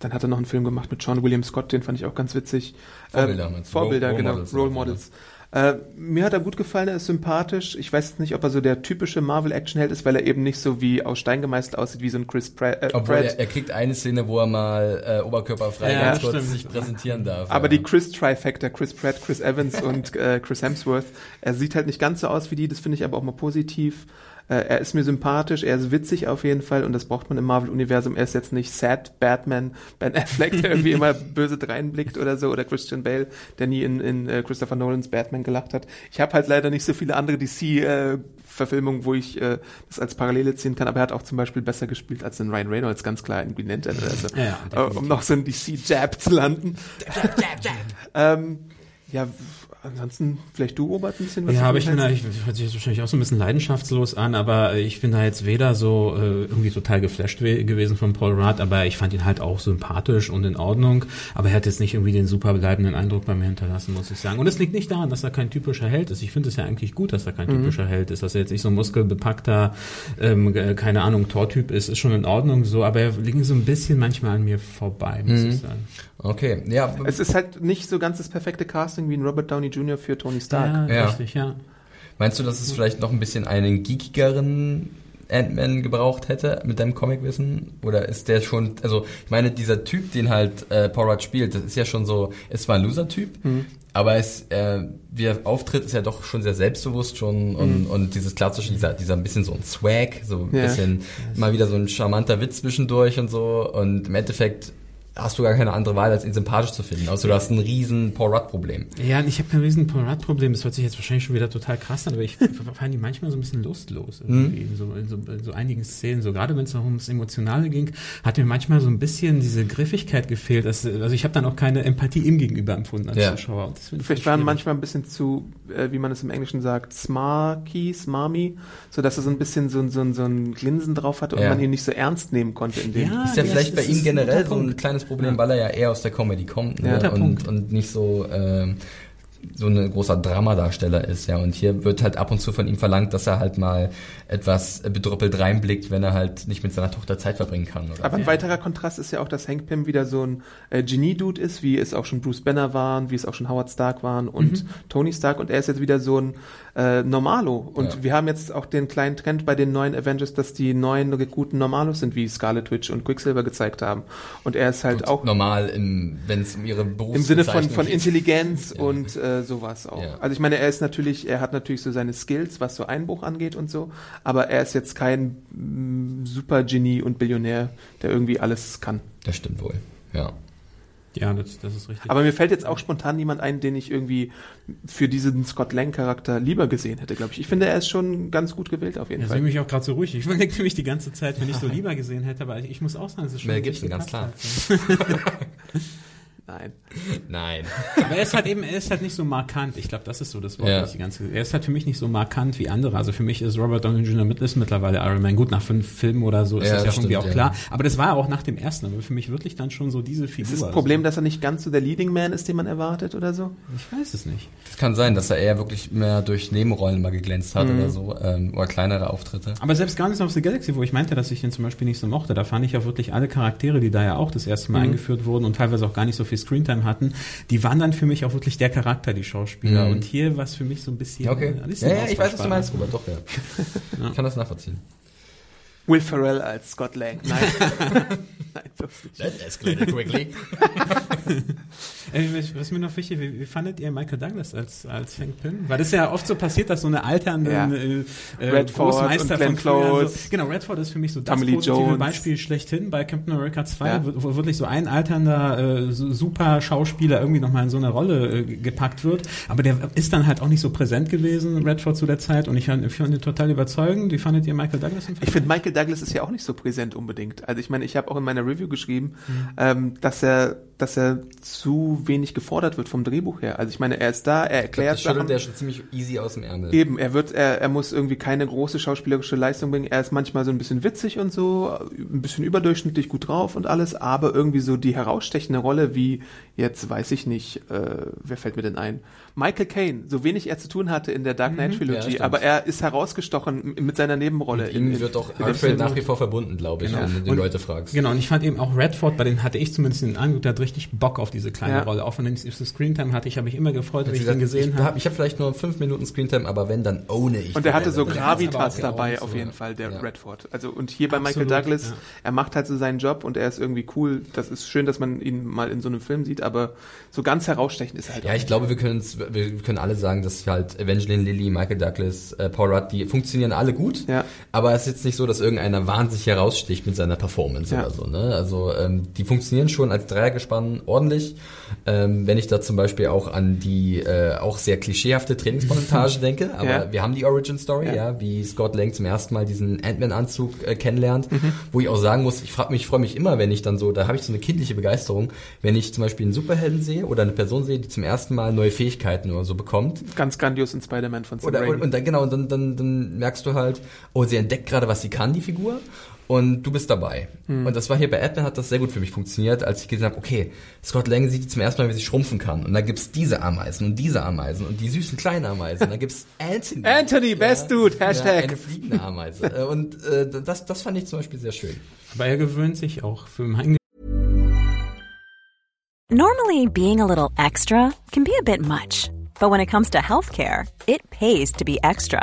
dann hat er noch einen Film gemacht mit Sean William Scott, den fand ich auch ganz witzig. Vorbilder, ähm, Vorbilder, Role, genau, Models, Role Models. Äh, mir hat er gut gefallen, er ist sympathisch. Ich weiß nicht, ob er so der typische Marvel-Action-Held ist, weil er eben nicht so wie aus Stein gemeißelt aussieht, wie so ein Chris Pratt. Äh, Obwohl er, er, kriegt eine Szene, wo er mal äh, oberkörperfrei ja, ganz kurz sich präsentieren darf. Aber ja. die Chris-Trifecta, Chris Pratt, Chris Evans und äh, Chris Hemsworth, er sieht halt nicht ganz so aus wie die, das finde ich aber auch mal positiv. Äh, er ist mir sympathisch, er ist witzig auf jeden Fall und das braucht man im Marvel-Universum. Er ist jetzt nicht Sad Batman, Ben Affleck, der irgendwie immer böse dreinblickt oder so, oder Christian Bale, der nie in, in äh, Christopher Nolans Batman gelacht hat. Ich habe halt leider nicht so viele andere DC Verfilmungen, wo ich äh, das als Parallele ziehen kann, aber er hat auch zum Beispiel besser gespielt als in Ryan Reynolds, ganz klar in Green Lantern oder so. Ja, äh, um noch so ein DC-Jab zu landen. Jab, jab, jab. ähm, ja, ansonsten vielleicht du, Robert, ein bisschen was Ja, aber ich finde, ich hört sich jetzt wahrscheinlich auch so ein bisschen leidenschaftslos an, aber ich bin da jetzt weder so äh, irgendwie total geflasht gewesen von Paul Rudd, aber ich fand ihn halt auch sympathisch und in Ordnung, aber er hat jetzt nicht irgendwie den super bleibenden Eindruck bei mir hinterlassen, muss ich sagen. Und es liegt nicht daran, dass er kein typischer Held ist. Ich finde es ja eigentlich gut, dass er kein mhm. typischer Held ist, dass er jetzt nicht so ein muskelbepackter, ähm, keine Ahnung, Tortyp ist, ist schon in Ordnung so, aber er liegt so ein bisschen manchmal an mir vorbei, muss mhm. ich sagen. Okay, ja. Es ist halt nicht so ganz das perfekte Casting wie ein Robert Downey Jr. für Tony Stark. Ja, ja. richtig, ja. Meinst du, dass es vielleicht noch ein bisschen einen geekigeren Ant-Man gebraucht hätte mit deinem Comicwissen? Oder ist der schon, also ich meine, dieser Typ, den halt äh, Paul Rudd spielt, das ist ja schon so, es war ein Loser-Typ, mhm. aber es, äh, wie er auftritt, ist ja doch schon sehr selbstbewusst schon und, mhm. und dieses klassische, dieser, dieser ein bisschen so ein Swag, so ein ja. bisschen mal wieder so ein charmanter Witz zwischendurch und so und im Endeffekt hast du gar keine andere Wahl, als ihn sympathisch zu finden. Also du hast ein riesen Paul Rudd-Problem. Ja, ich habe kein riesen Paul Rudd-Problem. Das hört sich jetzt wahrscheinlich schon wieder total krass an, aber ich fand ihn manchmal so ein bisschen lustlos irgendwie mhm. in, so, in, so, in so einigen Szenen. So gerade wenn es noch ums Emotionale ging, hat mir manchmal so ein bisschen diese Griffigkeit gefehlt. Dass, also ich habe dann auch keine Empathie ihm gegenüber empfunden als ja. Zuschauer. Vielleicht waren manchmal ein bisschen zu, äh, wie man es im Englischen sagt, smarky, smarmy, so dass er so ein bisschen so, so, so ein Glinsen drauf hatte und ja. man ihn nicht so ernst nehmen konnte in dem. Ja, ist ja, vielleicht bei ihm generell so ein kleines Problem, ja. weil er ja eher aus der Comedy kommt ne? ja, und, und nicht so ähm, so ein großer Dramadarsteller ist, ja. Und hier wird halt ab und zu von ihm verlangt, dass er halt mal etwas bedrüppelt reinblickt, wenn er halt nicht mit seiner Tochter Zeit verbringen kann. Oder? Aber ein weiterer Kontrast ist ja auch, dass Hank Pym wieder so ein äh, Genie-Dude ist, wie es auch schon Bruce Banner waren, wie es auch schon Howard Stark waren und mhm. Tony Stark. Und er ist jetzt wieder so ein äh, Normalo. Und ja. wir haben jetzt auch den kleinen Trend bei den neuen Avengers, dass die neuen guten Normalos sind, wie Scarlet Witch und Quicksilver gezeigt haben. Und er ist halt Gut, auch normal, wenn es um ihre Berufs Im Sinne von, von Intelligenz ja. und äh, sowas auch. Ja. Also ich meine, er ist natürlich, er hat natürlich so seine Skills, was so Einbruch angeht und so, aber er ist jetzt kein mm, Supergenie und Billionär, der irgendwie alles kann. Das stimmt wohl, ja. Ja, das, das ist richtig. Aber mir fällt jetzt auch spontan niemand ein, den ich irgendwie für diesen Scott Lang-Charakter lieber gesehen hätte, glaube ich. Ich finde, er ist schon ganz gut gewählt auf jeden ja, Fall. Ich mich auch gerade so ruhig. Ich überlege mich die ganze Zeit, wenn ich so lieber gesehen hätte, aber ich, ich muss auch sagen, es ist schon. Mel Gibson, ganz klar. Nein. Nein. Aber er ist halt eben, er ist halt nicht so markant. Ich glaube, das ist so das Wort, ja. die ganze. Er ist halt für mich nicht so markant wie andere. Also für mich ist Robert Downey Jr. mit ist mittlerweile Iron Man. Gut, nach fünf Filmen oder so ist ja, das ja irgendwie auch ja. klar. Aber das war auch nach dem ersten. Aber für mich wirklich dann schon so diese Figur. Ist das Problem, dass er nicht ganz so der Leading Man ist, den man erwartet oder so? Ich weiß es nicht. Das kann sein, dass er eher wirklich mehr durch Nebenrollen mal geglänzt hat mhm. oder so, ähm, oder kleinere Auftritte. Aber selbst Guardians of the Galaxy, wo ich meinte, dass ich den zum Beispiel nicht so mochte, da fand ich auch wirklich alle Charaktere, die da ja auch das erste Mal mhm. eingeführt wurden und teilweise auch gar nicht so viel Screentime hatten, die waren dann für mich auch wirklich der Charakter, die Schauspieler. Mhm. Und hier war es für mich so ein bisschen. Okay. Ein bisschen ja, ja, ich weiß, was du meinst, Robert, doch, ja. ja. Ich kann das nachvollziehen. Will Ferrell als Scott Lang. Nein. Nein, That escalated quickly. was mir noch wichtig, wie, wie fandet ihr Michael Douglas als, als Hank Pym? Weil das ist ja oft so passiert, dass so eine alternde ja. äh, Redford Großmeister und Glenn von so, Genau, Redford ist für mich so das Tommy positive Jones. Beispiel schlechthin bei Captain America 2, ja. wo, wirklich so ein alternder äh, super Schauspieler irgendwie nochmal in so eine Rolle äh, gepackt wird. Aber der ist dann halt auch nicht so präsent gewesen, Redford zu der Zeit. Und ich fand, ich fand ihn total überzeugend. Wie fandet ihr Michael Douglas im Film? Ich finde Michael Douglas ist ja auch nicht so präsent unbedingt. Also ich meine, ich habe auch in meiner Review geschrieben, mhm. ähm, dass er dass er zu wenig gefordert wird vom Drehbuch her. Also ich meine, er ist da, er erklärt ich glaub, das Sachen. der schon ziemlich easy aus dem Ärmel. Eben, er wird, er, er muss irgendwie keine große schauspielerische Leistung bringen. Er ist manchmal so ein bisschen witzig und so, ein bisschen überdurchschnittlich gut drauf und alles, aber irgendwie so die herausstechende Rolle wie jetzt weiß ich nicht, äh, wer fällt mir denn ein? Michael Caine, so wenig er zu tun hatte in der Dark Knight mhm. Trilogy, ja, aber er ist herausgestochen mit seiner Nebenrolle. Mit ihm wird doch Alfred nach wie vor verbunden, glaube ich, genau. wenn du die Leute fragst. Genau, und ich fand eben auch Redford, bei dem hatte ich zumindest den Eindruck, der hat richtig Bock auf diese kleine Ja. Rolle. Auch wenn ich so Screentime hatte, ich habe mich immer gefreut, wenn ich ihn gesehen ich habe. habe ich hab vielleicht nur fünf Minuten Screentime, aber wenn, dann ohne ich. Und der hatte so Gravitas dabei, auf jeden. Fall, der Ja. Redford. Also, und hier bei Michael Absolut, Douglas, ja. er macht halt so seinen Job und er ist irgendwie cool. Das ist schön, dass man ihn mal in so einem Film sieht, aber so ganz herausstechend ist er halt Ja, auch ich glaube, wir, können's, wir wir können alle sagen, dass halt Evangeline Lilly, Michael Douglas, äh, Paul Rudd, die funktionieren alle gut. Ja. Aber es ist jetzt nicht so, dass irgendeiner wahnsinnig heraussticht mit seiner Performance Ja. oder so. Ne? Also ähm, die funktionieren schon als Dreiergespann ordentlich. Ähm, wenn ich da zum Beispiel auch an die äh, auch sehr klischeehafte Trainingsmontage denke, aber Ja. wir haben die Origin Story, Ja. ja. wie Scott Lang zum ersten Mal diesen Ant-Man-Anzug äh, kennenlernt, Mhm. wo ich auch sagen muss, ich frage mich, ich freue mich immer, wenn ich dann so, da habe ich so eine kindliche Begeisterung, wenn ich zum Beispiel einen Superhelden sehe oder eine Person sehe, die zum ersten Mal neue Fähigkeiten oder so bekommt. ganz grandios in Spider-Man von Sam Oder, und, und dann genau, und dann, dann, dann merkst du halt, oh, sie entdeckt gerade, was sie kann, die Figur. Und du bist dabei. Hm. Und das war hier bei Ant-Man hat das sehr gut für mich funktioniert, als ich gesehen habe, okay, Scott Lang sieht zum ersten Mal, wie sie schrumpfen kann. Und da gibt's diese Ameisen und diese Ameisen und die süßen kleinen Ameisen. Und dann gibt's Anthony. Anthony, best dude, Ja, Hashtag. eine fliegende Ameise. Und äh, das, das fand ich zum Beispiel sehr schön. Aber er gewöhnt sich auch für mein Normally, being a little extra can be a bit much, but when it comes to healthcare, it pays to be extra.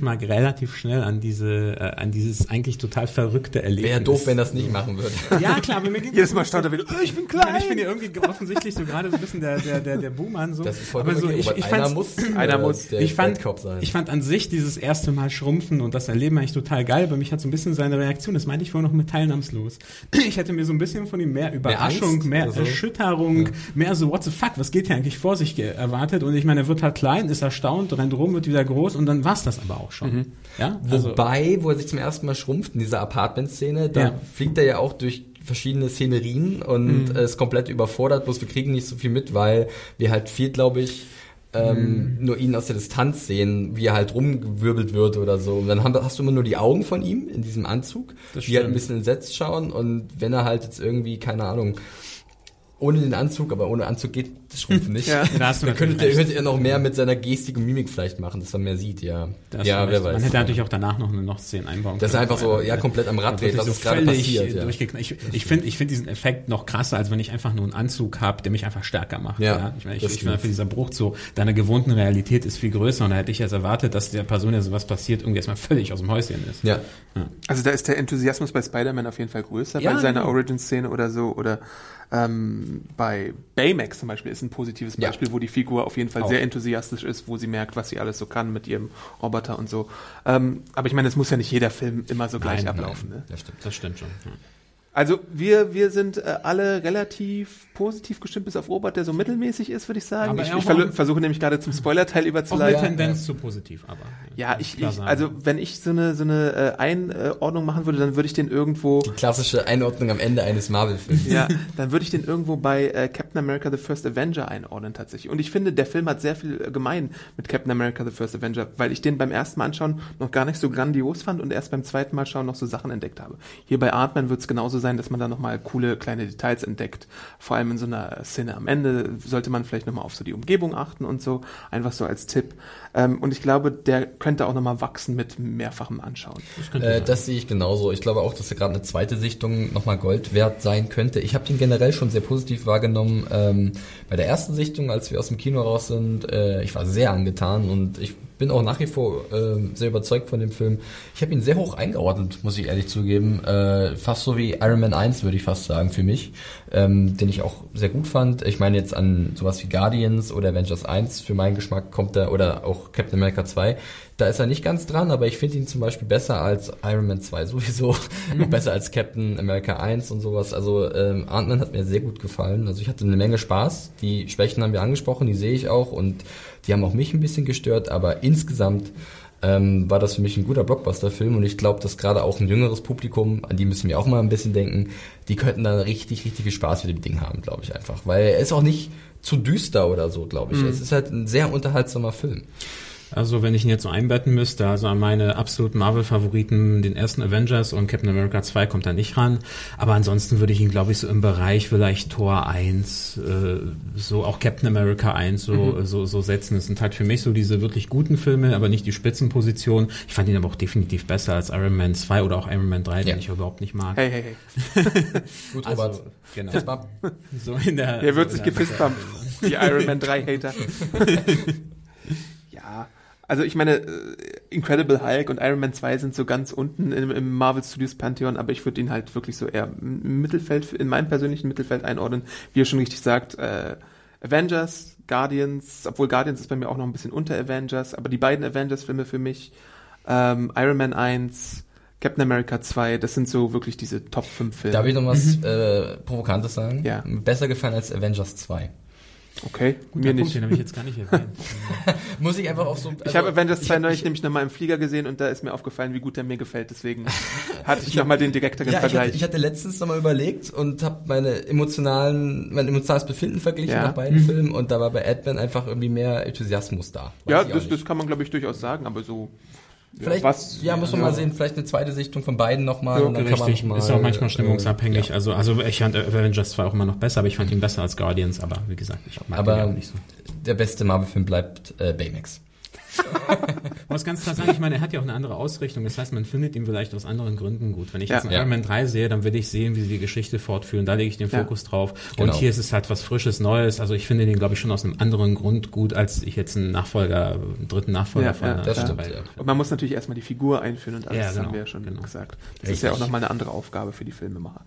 Mal relativ schnell an diese, äh, an dieses eigentlich total verrückte Erlebnis. Wäre doof, wenn das nicht machen würde. Ja, klar, aber mir ging Jedes Mal staunt er wieder, "Oh, ich bin Ich klein. ich bin ja irgendwie offensichtlich so gerade so ein bisschen der, der, der, der Buhmann so. Das ist vollkommen aber so, okay, ich, ich einer muss, einer äh, muss. der ich fand, sein. ich fand an sich dieses erste Mal schrumpfen und das Erleben eigentlich total geil. Bei mich hat so ein bisschen seine Reaktion, das meinte ich vorhin noch mit teilnahmslos. Ich hätte mir so ein bisschen von ihm mehr Überraschung, Angst mehr, so? Erschütterung, mehr so, what the fuck, was geht hier eigentlich vor sich erwartet? Und ich meine, er wird halt klein, ist erstaunt, rennt rum, wird wieder groß und dann war's das aber auch schon. Ja, also, Wobei, wo er sich zum ersten Mal schrumpft, in dieser Apartment-Szene, da Ja. fliegt er ja auch durch verschiedene Szenerien und Mhm. ist komplett überfordert, bloß wir kriegen nicht so viel mit, weil wir halt viel, glaube ich, ähm, Mhm. nur ihn aus der Distanz sehen, wie er halt rumgewirbelt wird oder so. Und dann haben, hast du immer nur die Augen von ihm in diesem Anzug, Das die halt ein bisschen entsetzt schauen und wenn er halt jetzt irgendwie, keine Ahnung, ohne den Anzug, aber ohne Anzug geht das Schrumpfen nicht. Ja. Da hast du Dann könnte, könnte er noch mehr mit seiner Gestik und Mimik vielleicht machen, dass man mehr sieht, ja. Da hast ja, wer recht. weiß. Man hätte natürlich auch danach noch eine noch Szene einbauen Das ist können. einfach so, ja, komplett am Rad dreht, was so ist gerade völlig passiert, ja. durchgeknallt. Ich, ich finde ich finde diesen Effekt noch krasser, als wenn ich einfach nur einen Anzug habe, der mich einfach stärker macht. Ja, Ich meine, ich, das ich finde, für dieser Bruch zu deiner gewohnten Realität ist viel größer und da hätte ich jetzt erwartet, dass der Person, der sowas passiert, irgendwie erstmal völlig aus dem Häuschen ist. Ja. Also da ist der Enthusiasmus bei Spider-Man auf jeden Fall größer Ja, bei seiner genau. Origin-Szene oder so. Oder ähm, bei Baymax zum Beispiel ist ein positives Ja. Beispiel, wo die Figur auf jeden Fall Auch. sehr enthusiastisch ist, wo sie merkt, was sie alles so kann mit ihrem Roboter und so. Ähm, aber ich meine, es muss ja nicht jeder Film immer so gleich Nein, ablaufen. Nein, Ne? das stimmt. Das stimmt schon. Ja. Also wir, wir sind äh, alle relativ positiv gestimmt, bis auf Robert, der so mittelmäßig ist, würde ich sagen. Aber ich ich versuche nämlich gerade zum Spoiler-Teil Auch eine überzuleiten. Tendenz zu positiv, aber. Ja, ich, ich also wenn ich so eine so eine äh, Einordnung machen würde, dann würde ich den irgendwo Klassische Einordnung am Ende eines Marvel-Films. ja, dann würde ich den irgendwo bei äh, Captain America The First Avenger einordnen tatsächlich. Und ich finde, der Film hat sehr viel äh, gemein mit Captain America The First Avenger, weil ich den beim ersten Mal anschauen noch gar nicht so grandios fand und erst beim zweiten Mal schauen noch so Sachen entdeckt habe. Hier bei Ant-Man wird es genauso sein, dass man da nochmal coole kleine Details entdeckt. Vor allem in so einer Szene am Ende sollte man vielleicht nochmal auf so die Umgebung achten und so. Einfach so als Tipp. Ähm, und ich glaube, der könnte auch nochmal wachsen mit mehrfachem Anschauen. Äh, das sehe ich genauso. Ich glaube auch, dass er gerade eine zweite Sichtung nochmal Gold wert sein könnte. Ich habe den generell schon sehr positiv wahrgenommen. Ähm, bei der ersten Sichtung, als wir aus dem Kino raus sind, äh, ich war sehr angetan und ich bin auch nach wie vor äh, sehr überzeugt von dem Film. Ich habe ihn sehr hoch eingeordnet, muss ich ehrlich zugeben. Äh, fast so wie Iron Man 1, würde ich fast sagen, für mich. Ähm, den ich auch sehr gut fand. Ich meine jetzt an sowas wie Guardians oder Avengers 1, für meinen Geschmack kommt er, oder auch Captain America 2. Da ist er nicht ganz dran, aber ich finde ihn zum Beispiel besser als Iron Man 2 sowieso. Noch besser als Captain America 1 und sowas. Also ähm, Ant-Man hat mir sehr gut gefallen. Also ich hatte eine Menge Spaß. Die Schwächen haben wir angesprochen, die sehe ich auch und die haben auch mich ein bisschen gestört, aber insgesamt ähm, war das für mich ein guter Blockbuster-Film und ich glaube, dass gerade auch ein jüngeres Publikum, an die müssen wir auch mal ein bisschen denken, die könnten dann richtig, richtig viel Spaß mit dem Ding haben, glaube ich einfach. Weil er ist auch nicht zu düster oder so, glaube ich. Mhm. Es ist halt ein sehr unterhaltsamer Film. Also wenn ich ihn jetzt so einbetten müsste, also an meine absoluten Marvel-Favoriten, den ersten Avengers und Captain America 2 kommt da nicht ran. Aber ansonsten würde ich ihn, glaube ich, so im Bereich vielleicht Tor 1, äh, so auch Captain America 1 so, mhm. so, so setzen. Das sind halt für mich so diese wirklich guten Filme, aber nicht die Spitzenposition. Ich fand ihn aber auch definitiv besser als Iron Man 2 oder auch Iron Man 3, ja. den ich überhaupt nicht mag. Hey, hey, hey. Gut, Robert. Also, genau. So in der, Hier wird so sich gefistbumpt, die Iron Man 3 Hater. ja, also ich meine, äh, Incredible Hulk und Iron Man 2 sind so ganz unten im, im Marvel Studios Pantheon, aber ich würde ihn halt wirklich so eher im Mittelfeld, in meinem persönlichen Mittelfeld einordnen, wie ihr schon richtig sagt, äh, Avengers, Guardians, obwohl Guardians ist bei mir auch noch ein bisschen unter Avengers, aber die beiden Avengers-Filme für mich, ähm, Iron Man 1, Captain America 2, das sind so wirklich diese Top 5 Filme. Darf ich noch was mhm. äh, Provokantes sagen? Ja. Besser gefallen als Avengers 2. Okay, Guter mir Punkt, nicht. Den habe ich jetzt gar nicht erwähnt. Muss ich einfach auch so. Also, ich habe Avengers 2 neulich nämlich nochmal im Flieger gesehen und da ist mir aufgefallen, wie gut der mir gefällt. Deswegen hatte ich nochmal den direkteren ja, Vergleich. Ich hatte, ich hatte letztens nochmal überlegt und habe meine emotionalen, mein emotionales Befinden verglichen ja. nach beiden mhm. Filmen und da war bei Advent einfach irgendwie mehr Enthusiasmus da. Weiß ja, das, das kann man glaube ich durchaus sagen, aber so Vielleicht, was, ja, muss man ja. mal sehen, vielleicht eine zweite Sichtung von beiden nochmal. Ja, und dann richtig. kann man mal, ist auch manchmal stimmungsabhängig. Äh, ja. Also, also ich fand Avengers 2 auch immer noch besser, aber ich fand ihn besser als Guardians, aber wie gesagt, ich mag aber ihn auch nicht so. Der beste Marvel-Film bleibt äh, Baymax. Ich muss ganz klar sagen, ich meine, er hat ja auch eine andere Ausrichtung. Das heißt, man findet ihn vielleicht aus anderen Gründen gut. Wenn ich ja, jetzt einen ja. Iron Man 3 sehe, dann will ich sehen, wie sie die Geschichte fortführen. Da lege ich den Fokus ja. drauf. Genau. Und hier ist es halt was Frisches, Neues. Also ich finde den, glaube ich, schon aus einem anderen Grund gut, als ich jetzt einen Nachfolger, einen dritten Nachfolger ja, von ja, das stimmt, Und man muss natürlich erstmal die Figur einführen und alles, ja, genau, das haben wir ja schon genau. gesagt. Das Richtig. ist ja auch nochmal eine andere Aufgabe für die Filmemacher.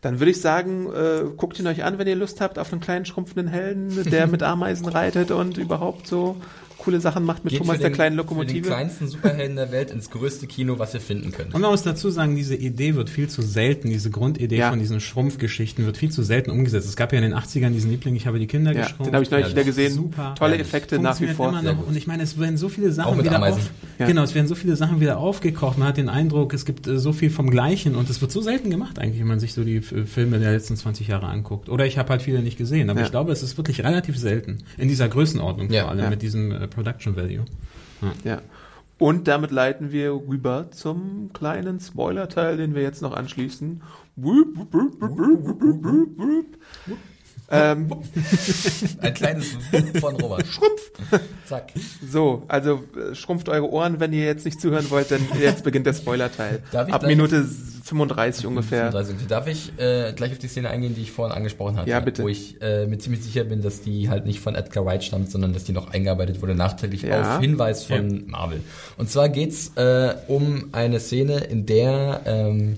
Dann würde ich sagen, äh, guckt ihn euch an, wenn ihr Lust habt auf einen kleinen schrumpfenden Helden, der mit Ameisen reitet und überhaupt so coole Sachen macht mit Geht Thomas den, der kleinen Lokomotive. Für den kleinsten Superhelden der Welt ins größte Kino, was ihr finden könnt. Und man muss dazu sagen, diese Idee wird viel zu selten, diese Grundidee ja. von diesen Schrumpfgeschichten wird viel zu selten umgesetzt. Es gab ja in den 80ern diesen Liebling, ich habe die Kinder ja, geschrumpft. Den habe ich neulich ja, wieder gesehen. Super. Tolle Effekte nach wie vor. Und ich meine, es werden so viele Sachen wieder auf, ja. genau, es werden so viele Sachen wieder aufgekocht. Man hat den Eindruck, es gibt äh, so viel vom Gleichen und es wird so selten gemacht eigentlich, wenn man sich so die Filme der letzten 20 Jahre anguckt. Oder ich habe halt viele nicht gesehen, aber ich glaube, es ist wirklich relativ selten in dieser Größenordnung vor allem mit diesem äh, Production Value. Ja. ja. Und damit leiten wir rüber zum kleinen Spoiler-Teil, den wir jetzt noch anschließen. Ähm, Ein kleines von Robert. Schrumpf. Zack. So, also äh, schrumpft eure Ohren, wenn ihr jetzt nicht zuhören wollt, denn jetzt beginnt der Spoiler-Teil. Ab Minute 35 ungefähr. 35. Darf ich äh, gleich auf die Szene eingehen, die ich vorhin angesprochen hatte? Ja, bitte. Wo ich äh, mir ziemlich sicher bin, dass die halt nicht von Edgar Wright stammt, sondern dass die noch eingearbeitet wurde, nachträglich ja. auf Hinweis von ja. Marvel. Und zwar geht's äh, um eine Szene, in der ähm,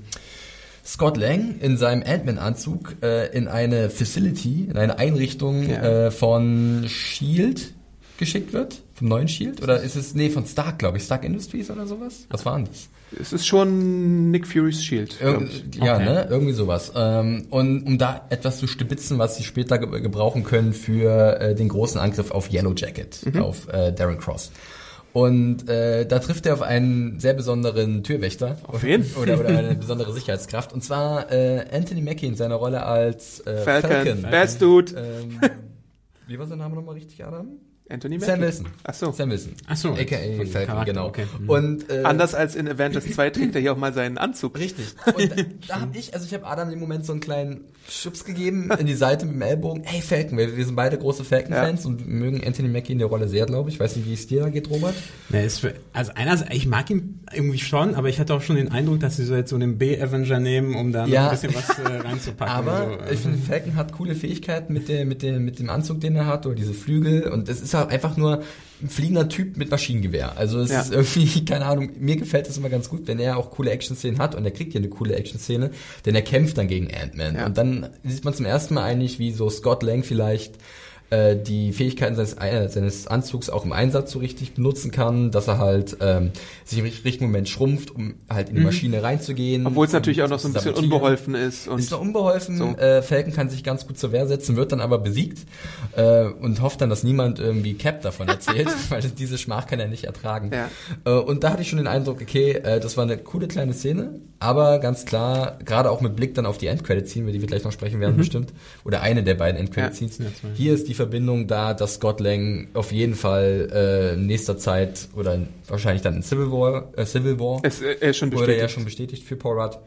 Scott Lang in seinem Ant-Man-Anzug äh, in eine Facility, in eine Einrichtung ja. äh, von Shield geschickt wird, vom neuen Shield? Oder ist es, nee, von Stark, glaube ich, Stark Industries oder sowas? Was waren das? Es ist schon Nick Fury's Shield. Ir ja, okay. ne? Irgendwie sowas. Ähm, und um da etwas zu stibitzen, was sie später ge gebrauchen können für äh, den großen Angriff auf Yellow Jacket, mhm. auf äh, Darren Cross. Und äh, da trifft er auf einen sehr besonderen Türwächter. Auf wen? Oder, oder eine besondere Sicherheitskraft. Und zwar äh, Anthony Mackie in seiner Rolle als äh, Falcon. Falcon. Best Dude. Ähm, wie war sein Name nochmal richtig, Adam? Anthony Mackie. Sam Wilson. Ach so. Sam Wilson. Ach so. AKA Falcon, Charakter, genau. Okay. Mhm. Und, äh, Anders als in Avengers 2 trägt er hier auch mal seinen Anzug. Richtig. Und da, da habe ich, also ich habe Adam im Moment so einen kleinen Schubs gegeben in die Seite mit dem Ellbogen. Hey Falcon, wir, wir sind beide große Falcon-Fans ja. und mögen Anthony Mackie in der Rolle sehr, glaube ich. Weiß nicht, wie es dir da geht, Robert? Ja, ist für, also einerseits, ich mag ihn irgendwie schon, aber ich hatte auch schon den Eindruck, dass sie so jetzt so einen B-Avenger nehmen, um da ja. ein bisschen was äh, reinzupacken. Aber so. ich finde, Falcon hat coole Fähigkeiten mit, der, mit, der, mit dem Anzug, den er hat, oder diese Flügel. Und es ist halt einfach nur ein fliegender Typ mit Maschinengewehr. Also es ja. ist irgendwie, keine Ahnung, mir gefällt es immer ganz gut, wenn er auch coole Action-Szenen hat und er kriegt ja eine coole Action-Szene, denn er kämpft dann gegen Ant-Man. Ja. Und dann sieht man zum ersten Mal eigentlich, wie so Scott Lang vielleicht äh, die Fähigkeiten seines, äh, seines Anzugs auch im Einsatz so richtig benutzen kann, dass er halt ähm, sich im richtigen Moment schrumpft, um halt in die Maschine reinzugehen. Obwohl es natürlich auch noch so ein bisschen unbeholfen ist. Und Ist noch unbeholfen. So. Äh, Falcon kann sich ganz gut zur Wehr setzen, wird dann aber besiegt äh, und hofft dann, dass niemand irgendwie Cap davon erzählt, weil diese Schmach kann er nicht ertragen. Ja. Äh, und da hatte ich schon den Eindruck, okay, äh, das war eine coole kleine Szene, aber ganz klar, gerade auch mit Blick dann auf die Endcredit-Scene, über die wir gleich noch sprechen werden bestimmt, oder eine der beiden Endcredit-Scenes. Ja. Hier ist die Verbindung da, dass Scott Lang auf jeden Fall äh, in nächster Zeit oder wahrscheinlich dann in Civil War, äh, Civil War es, äh, er ist schon wurde bestätigt. ja schon bestätigt für Paul Rudd,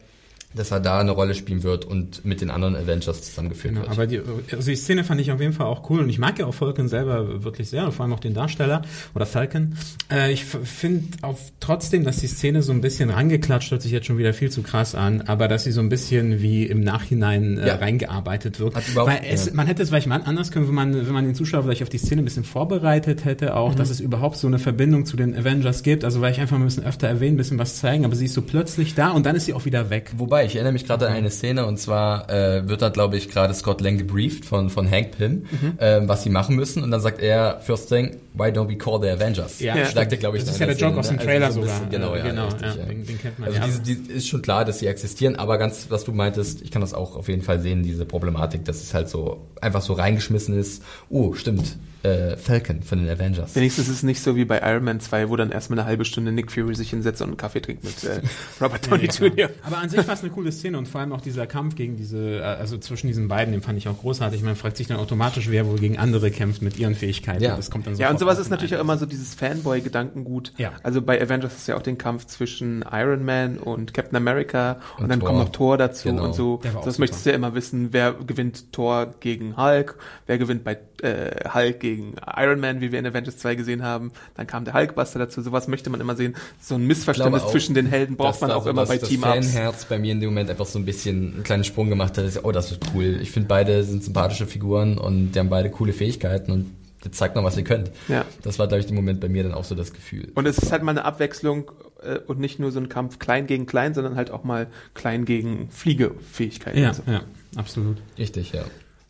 dass er da eine Rolle spielen wird und mit den anderen Avengers zusammengeführt Genau, wird. aber die, also die Szene fand ich auf jeden Fall auch cool und ich mag ja auch Falcon selber wirklich sehr und vor allem auch den Darsteller oder Falcon. Äh, ich finde auch trotzdem, dass die Szene so ein bisschen rangeklatscht hört sich jetzt schon wieder viel zu krass an, aber dass sie so ein bisschen wie im Nachhinein äh, Ja. reingearbeitet wirkt. Weil es, man hätte es vielleicht mal anders können, wenn man, wenn man den Zuschauer vielleicht auf die Szene ein bisschen vorbereitet hätte, auch, Mhm. dass es überhaupt so eine Verbindung zu den Avengers gibt. Also weil ich einfach ein bisschen öfter erwähnen, ein bisschen was zeigen, aber sie ist so plötzlich da und dann ist sie auch wieder weg. Wobei, ich erinnere mich gerade an eine Szene und zwar äh, wird da, glaube ich, gerade Scott Lang gebrieft von, von Hank Pym, ähm, was sie machen müssen und dann sagt er, first thing, why don't we call the Avengers? Ja, sagt stimmt. er, glaube ich, Das ist ja der Joke aus dem ne? Trailer Also so ein sogar. bisschen, Genau, ja, genau, richtig, ja, ja. den- den kennt man, Also ja. diese, die ist schon klar, dass sie existieren, aber ganz, was du meintest, ich kann das auch auf jeden Fall sehen, diese Problematik, dass es halt so einfach so reingeschmissen ist. Oh, stimmt, äh, Falcon von den Avengers. Wenigstens ist es nicht so wie bei Iron Man 2, wo dann erstmal eine halbe Stunde Nick Fury sich hinsetzt und einen Kaffee trinkt mit äh, Robert Downey Jr. Aber an sich war es eine coole Szene und vor allem auch dieser Kampf gegen diese, äh, also zwischen diesen beiden, den fand ich auch großartig. Man fragt sich dann automatisch, wer wohl gegen andere kämpft mit ihren Fähigkeiten. Ja. Das kommt dann Ja, und sowas ist natürlich auch immer so dieses Fanboy-Gedankengut. Ja. Also bei Avengers ist ja auch den Kampf zwischen Iron Man und Captain America und, Und dann Thor. kommt noch Thor dazu Genau. und so. Das super. möchtest du ja immer wissen, wer gewinnt Thor gegen Hulk, wer gewinnt bei äh, Hulk gegen Iron Man, wie wir in Avengers 2 gesehen haben. Dann kam der Hulkbuster dazu. Sowas möchte man immer sehen. So ein Missverständnis auch, zwischen den Helden braucht man auch so immer das, bei das Team-Ups. Fanherz bei mir in dem Moment einfach so ein bisschen einen kleinen Sprung gemacht hat. Oh, das ist cool. Ich finde beide sind sympathische Figuren und die haben beide coole Fähigkeiten und jetzt zeigt mal, was ihr könnt. Ja. Das war, glaube ich, im Moment bei mir dann auch so das Gefühl. Und es ist halt mal eine Abwechslung äh, und nicht nur so ein Kampf klein gegen klein, sondern halt auch mal klein gegen Fliegefähigkeiten. Ja, Also. ja, absolut. Richtig, ja.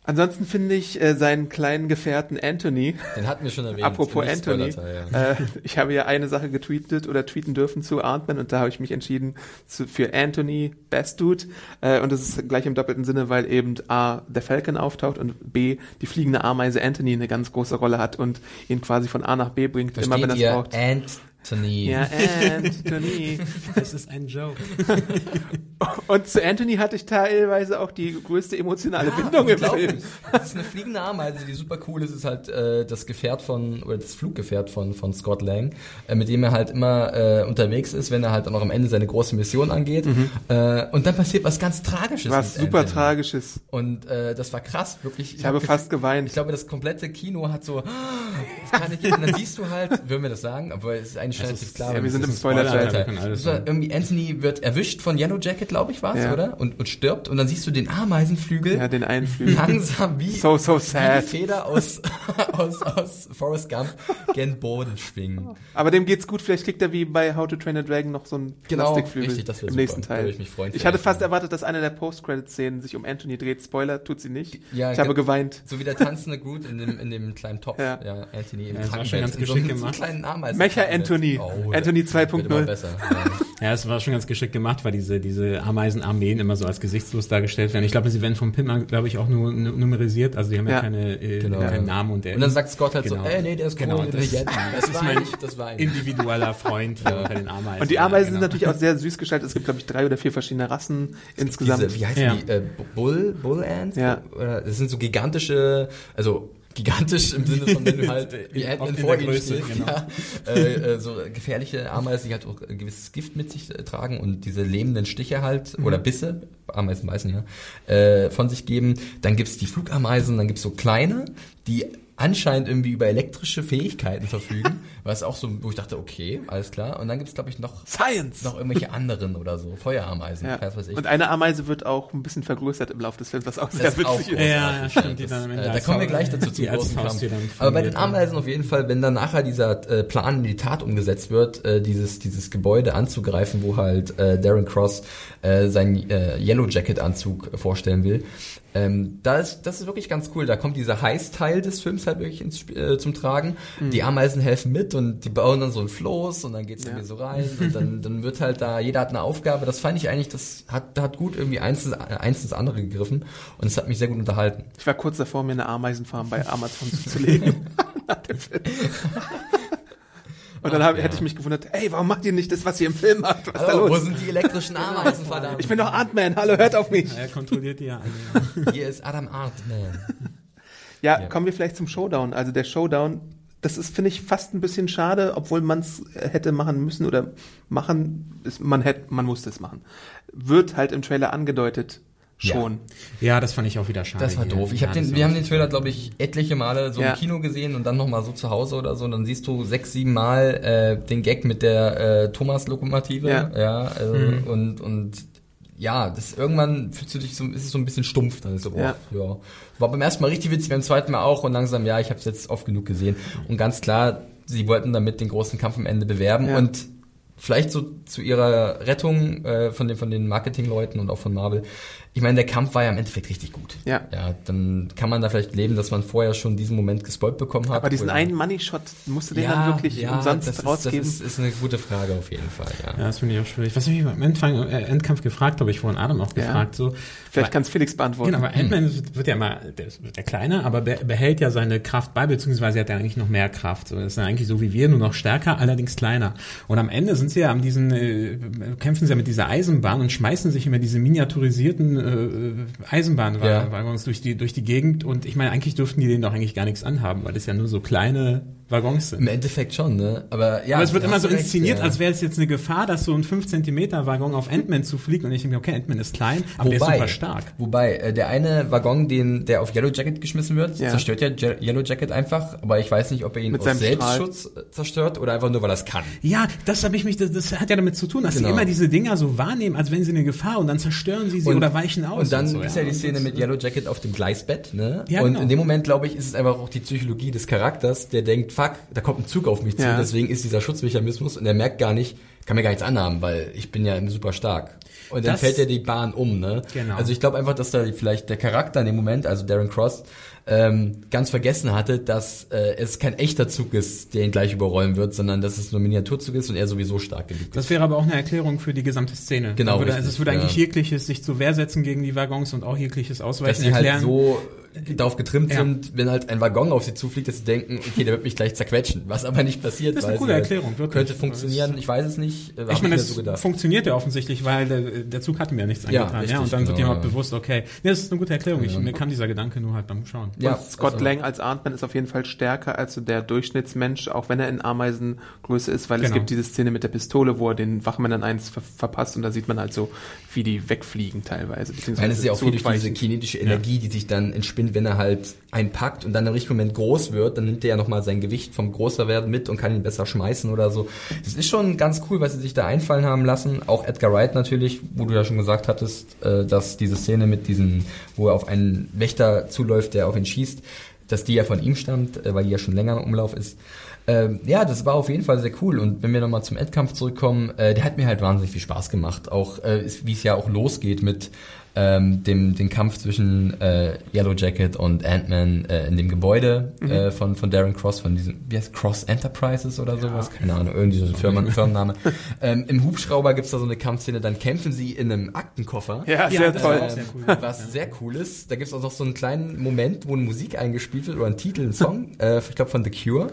Ansonsten finde ich äh, seinen kleinen Gefährten Anthony, Den hatten wir schon erwähnt. apropos Anthony, ja. äh, ich habe ja eine Sache getweetet oder tweeten dürfen zu Ant-Man und da habe ich mich entschieden zu, für Anthony Best Dude äh, und das ist gleich im doppelten Sinne, weil eben A, der Falcon auftaucht und B, die fliegende Ameise Anthony eine ganz große Rolle hat und ihn quasi von A nach B bringt, immer wenn er Versteht es ihr? Anthony. Ja, Anthony. Das ist ein Joke. Und zu Anthony hatte ich teilweise auch die größte emotionale Bindung im. Film. Das ist eine fliegende Ameise, die super cool ist. ist halt äh, das Gefährt von, oder das Fluggefährt von, von Scott Lang, äh, mit dem er halt immer äh, unterwegs ist, wenn er halt dann auch am Ende seine große Mission angeht. Äh, und dann passiert was ganz Tragisches. Mhm. Was mit super Anthony. tragisches. Und äh, das war krass, wirklich. Ich habe hab fast geweint. Ich glaube, das komplette Kino hat so, das kann ich nicht. Und dann siehst du halt, würden wir das sagen, aber es ist eigentlich schon relativ klar. ja, wir sind ist im Spoiler-Teil. Sagen. irgendwie Anthony wird erwischt von Yellow Jacket, glaube ich, war es, Ja. oder? Und, und stirbt. Und dann siehst du den Ameisenflügel Ja, den einen Flügel. langsam wie, So, so wie die sad. Feder aus, aus, aus Forrest Gump gen Boden schwingen. Aber dem geht's gut. Vielleicht kriegt er wie bei How to Train a Dragon noch so einen Genau, Plastikflügel richtig, das im super. nächsten Teil. würde ich mich freuen ich hatte fast erwartet, dass eine der Post-Credit-Szenen sich um Anthony dreht. Spoiler, tut sie nicht. Ja, ich habe ge- geweint. So wie der tanzende Groot in dem, in dem kleinen Topf. Ja. Ja, Anthony im Ja, das war Krankenbett. schon ganz so geschickt so gemacht. kleinen Ameisen. Mecha Anthony. Anthony das wird 2.0. immer besser. Ja. Ja, es war schon ganz geschickt gemacht, weil diese, diese Ameisenarmeen immer so als gesichtslos dargestellt werden. Ich glaube, sie werden vom Pim, glaube ich, auch nur nu- numerisiert. Also die haben ja, Ja. keine, äh, Genau. keinen Namen und der Und dann sagt Scott halt Genau. so, ey, nee, der ist Genau, cool, das- das Das ist war mein eigentlich, das individueller Freund hier unter den Ameisen. Und die Ameisen Ja, sind genau. natürlich auch sehr süß gestaltet. Es gibt, glaube ich, drei oder vier verschiedene Rassen insgesamt. Diese, wie heißen Ja. die? Äh, Bull, Bull Ants? Ja. Oder, das sind so gigantische, also gigantisch im Sinne von, wenn du halt wie In- Ant-Man vor ihnen stehst, genau. ja, äh, äh, so gefährliche Ameisen, die halt auch ein gewisses Gift mit sich äh, tragen und diese lähmenden Stiche halt, Mhm. oder Bisse, Ameisen beißen ja, äh, von sich geben. Dann gibt's die Flugameisen, dann gibt's so kleine, die anscheinend irgendwie über elektrische Fähigkeiten verfügen, was auch so, wo ich dachte, okay, alles klar. Und dann gibt's glaube ich, noch, Science! noch irgendwelche anderen oder so, Feuerameisen, Ja. was weiß ich. Und eine Ameise wird auch ein bisschen vergrößert im Laufe des Films, was auch sehr Das ist auch witzig ist. großartig, Ja, ja, stimmt, die dann am Ende äh, da kommen wir gleich dazu zum großen Kampf. Aber bei den. Ameisen auf jeden Fall, wenn dann nachher dieser äh, Plan in die Tat umgesetzt wird, äh, dieses dieses Gebäude anzugreifen, wo halt äh, Darren Cross äh, seinen äh, Yellow Jacket Anzug vorstellen will, Ähm, da ist, das ist wirklich ganz cool. Da kommt dieser Heiß-Teil des Films halt wirklich ins, äh, zum Tragen. Die Ameisen helfen mit und die bauen dann so ein Floß und dann geht's Ja. irgendwie so rein und dann, dann wird halt da, jeder hat eine Aufgabe. Das fand ich eigentlich, das hat, hat gut irgendwie eins, ins- eins ins andere gegriffen und es hat mich sehr gut unterhalten. Ich war kurz davor, mir eine Ameisenfarm bei Amazon zuzulegen. Nach dem Film. Und dann hab, hätte ich mich gewundert, ey, warum macht ihr nicht das, was ihr im Film macht? Was ist da Oh, wo los? sind die elektrischen Ameisen, verdammt? Ich bin doch Ant-Man, hallo, hört auf mich. Er kontrolliert die ja alle. Hier ist Adam Artman. Ja, Ja. kommen wir vielleicht zum Showdown. Also der Showdown, das ist, finde ich, fast ein bisschen schade, obwohl man es hätte machen müssen oder machen, ist, man hätte, man musste es machen. Wird halt im Trailer angedeutet schon. Ja, das fand ich auch wieder schade. Das war doof. Ich Ja, hab den, wir haben den Trailer, glaube ich, etliche Male so Ja. im Kino gesehen und dann nochmal so zu Hause oder so. Und dann siehst du sechs, sieben Mal äh, den Gag mit der äh, Thomas-Lokomotive. Ja. ja also, und, und ja, das irgendwann fühlst du dich so, ist es so ein bisschen stumpf. Dann ist so, boah, Ja. ja. War beim ersten Mal richtig witzig, beim zweiten Mal auch und langsam, ja, ich habe es jetzt oft genug gesehen. Und ganz klar, sie wollten damit den großen Kampf am Ende bewerben Ja. und vielleicht so zu ihrer Rettung äh, von den von den Marketingleuten und auch von Marvel. Ich meine, der Kampf war ja im Endeffekt richtig gut. Ja. Ja, dann kann man da vielleicht leben, dass man vorher schon diesen Moment gespoilt bekommen hat. Aber diesen einen Money-Shot musst du den dann wirklich umsonst das rausgeben. Ist, das ist, ist eine gute Frage auf jeden Fall, ja. Ja, das finde ich auch schwierig. Was ich mich beim Endfang, äh, Endkampf gefragt habe, ich vorhin Adam auch Ja. gefragt, so. Vielleicht kann es Felix beantworten. Genau, aber Ant-Man wird ja immer, der wird ja kleiner, aber be- behält ja seine Kraft bei, beziehungsweise hat er eigentlich noch mehr Kraft. So, das ist ja eigentlich so wie wir, nur noch stärker, allerdings kleiner. Und am Ende sind sie ja an diesen, äh, kämpfen sie ja mit dieser Eisenbahn und schmeißen sich immer diese miniaturisierten äh, Eisenbahnwaggons durch die, durch die Gegend. Und ich meine, eigentlich dürften die denen doch eigentlich gar nichts anhaben, weil das ja nur so kleine Waggons sind. Im Endeffekt schon, ne? Aber ja. Aber es wird immer so recht, inszeniert, ja. als wäre es jetzt eine Gefahr, dass so ein 5 Zentimeter Waggon auf Ant-Man zufliegt und ich denke mir, okay, Ant-Man ist klein, aber der ist super stark. Wobei, äh, der eine Waggon, den, der auf Yellow Jacket geschmissen wird, Ja. zerstört ja Je Yellow Jacket einfach, aber ich weiß nicht, ob er ihn Mit aus seinem Selbstschutz äh, zerstört oder einfach nur, weil er es kann. Ja, das habe ich mich, das, das hat ja damit zu tun, dass Genau. sie immer diese Dinger so wahrnehmen, als wenn sie eine Gefahr und dann zerstören sie sie oder weichen aus. Und dann so, ist ja die Und Szene mit Yellow Jacket auf dem Gleisbett, ne? Ja, und genau. in dem Moment, glaube ich, ist es einfach auch die Psychologie des Charakters, der denkt, fuck, da kommt ein Zug auf mich zu, Ja. deswegen ist dieser Schutzmechanismus und er merkt gar nicht, kann mir gar nichts anhaben, weil ich bin ja super stark. Und dann Das- fällt ja die Bahn um, ne? Genau. Also ich glaube einfach, dass da vielleicht der Charakter in dem Moment, also Darren Cross, ähm, ganz vergessen hatte, dass äh, es kein echter Zug ist, der ihn gleich überrollen wird, sondern dass es nur ein Miniaturzug ist und er sowieso stark genug ist. Das wäre aber auch eine Erklärung für die gesamte Szene. Genau, Würde, richtig, also es würde ja. eigentlich jegliches sich zur Wehr setzen gegen die Waggons und auch jegliches dass Ausweichen sie erklären. halt so darauf getrimmt Ja. sind, wenn halt ein Waggon auf sie zufliegt, dass sie denken, okay, der wird mich gleich zerquetschen. Was aber nicht passiert. Das ist eine coole Erklärung, wirklich. Könnte funktionieren, ich weiß es nicht. ich meine, das so funktioniert ja offensichtlich, weil der, der Zug hat mir ja nichts Ja, angetan. Ja, richtig, und dann wird genau, jemand ja. bewusst, okay, nee, das ist eine gute Erklärung. Ich, mir kam dieser Gedanke nur halt beim Schauen. ja, und Scott also- Lang als Ant-Man ist auf jeden Fall stärker als so der Durchschnittsmensch, auch wenn er in Ameisengröße ist, weil es Genau. gibt diese Szene mit der Pistole, wo er den Wachmännern eins ver verpasst und da sieht man halt so, wie die wegfliegen teilweise. Meine, es ist ja auch viel durch diese kinetische Energie, die sich dann entspinnt, wenn er halt einpackt und dann im richtigen Moment groß wird, dann nimmt er ja nochmal sein Gewicht vom Größerwerden mit und kann ihn besser schmeißen oder so. Das ist schon ganz cool, was sie sich da einfallen haben lassen. Auch Edgar Wright natürlich, wo du ja schon gesagt hattest, äh, dass diese Szene mit diesem, wo er auf einen Wächter zuläuft, der auf ihn schießt, dass die ja von ihm stammt, äh, weil die ja schon länger im Umlauf ist. Ähm, ja, das war auf jeden Fall sehr cool. Und wenn wir nochmal zum Endkampf zurückkommen, äh, der hat mir halt wahnsinnig viel Spaß gemacht. Auch äh, wie es ja auch losgeht mit ähm, dem den Kampf zwischen äh, Yellow Jacket und Ant-Man äh, in dem Gebäude äh, von von Darren Cross von diesem wie heißt Cross Enterprises oder sowas keine Ahnung irgendwie so ein Firmen, Firmenname ähm, im Hubschrauber gibt's da so eine Kampfszene dann kämpfen sie in einem Aktenkoffer Ja, sehr toll. sehr cool. was sehr cool ist. Da gibt's auch noch so einen kleinen Moment, wo eine Musik eingespielt wird oder ein Titel, ein Song, äh, ich glaube von The Cure.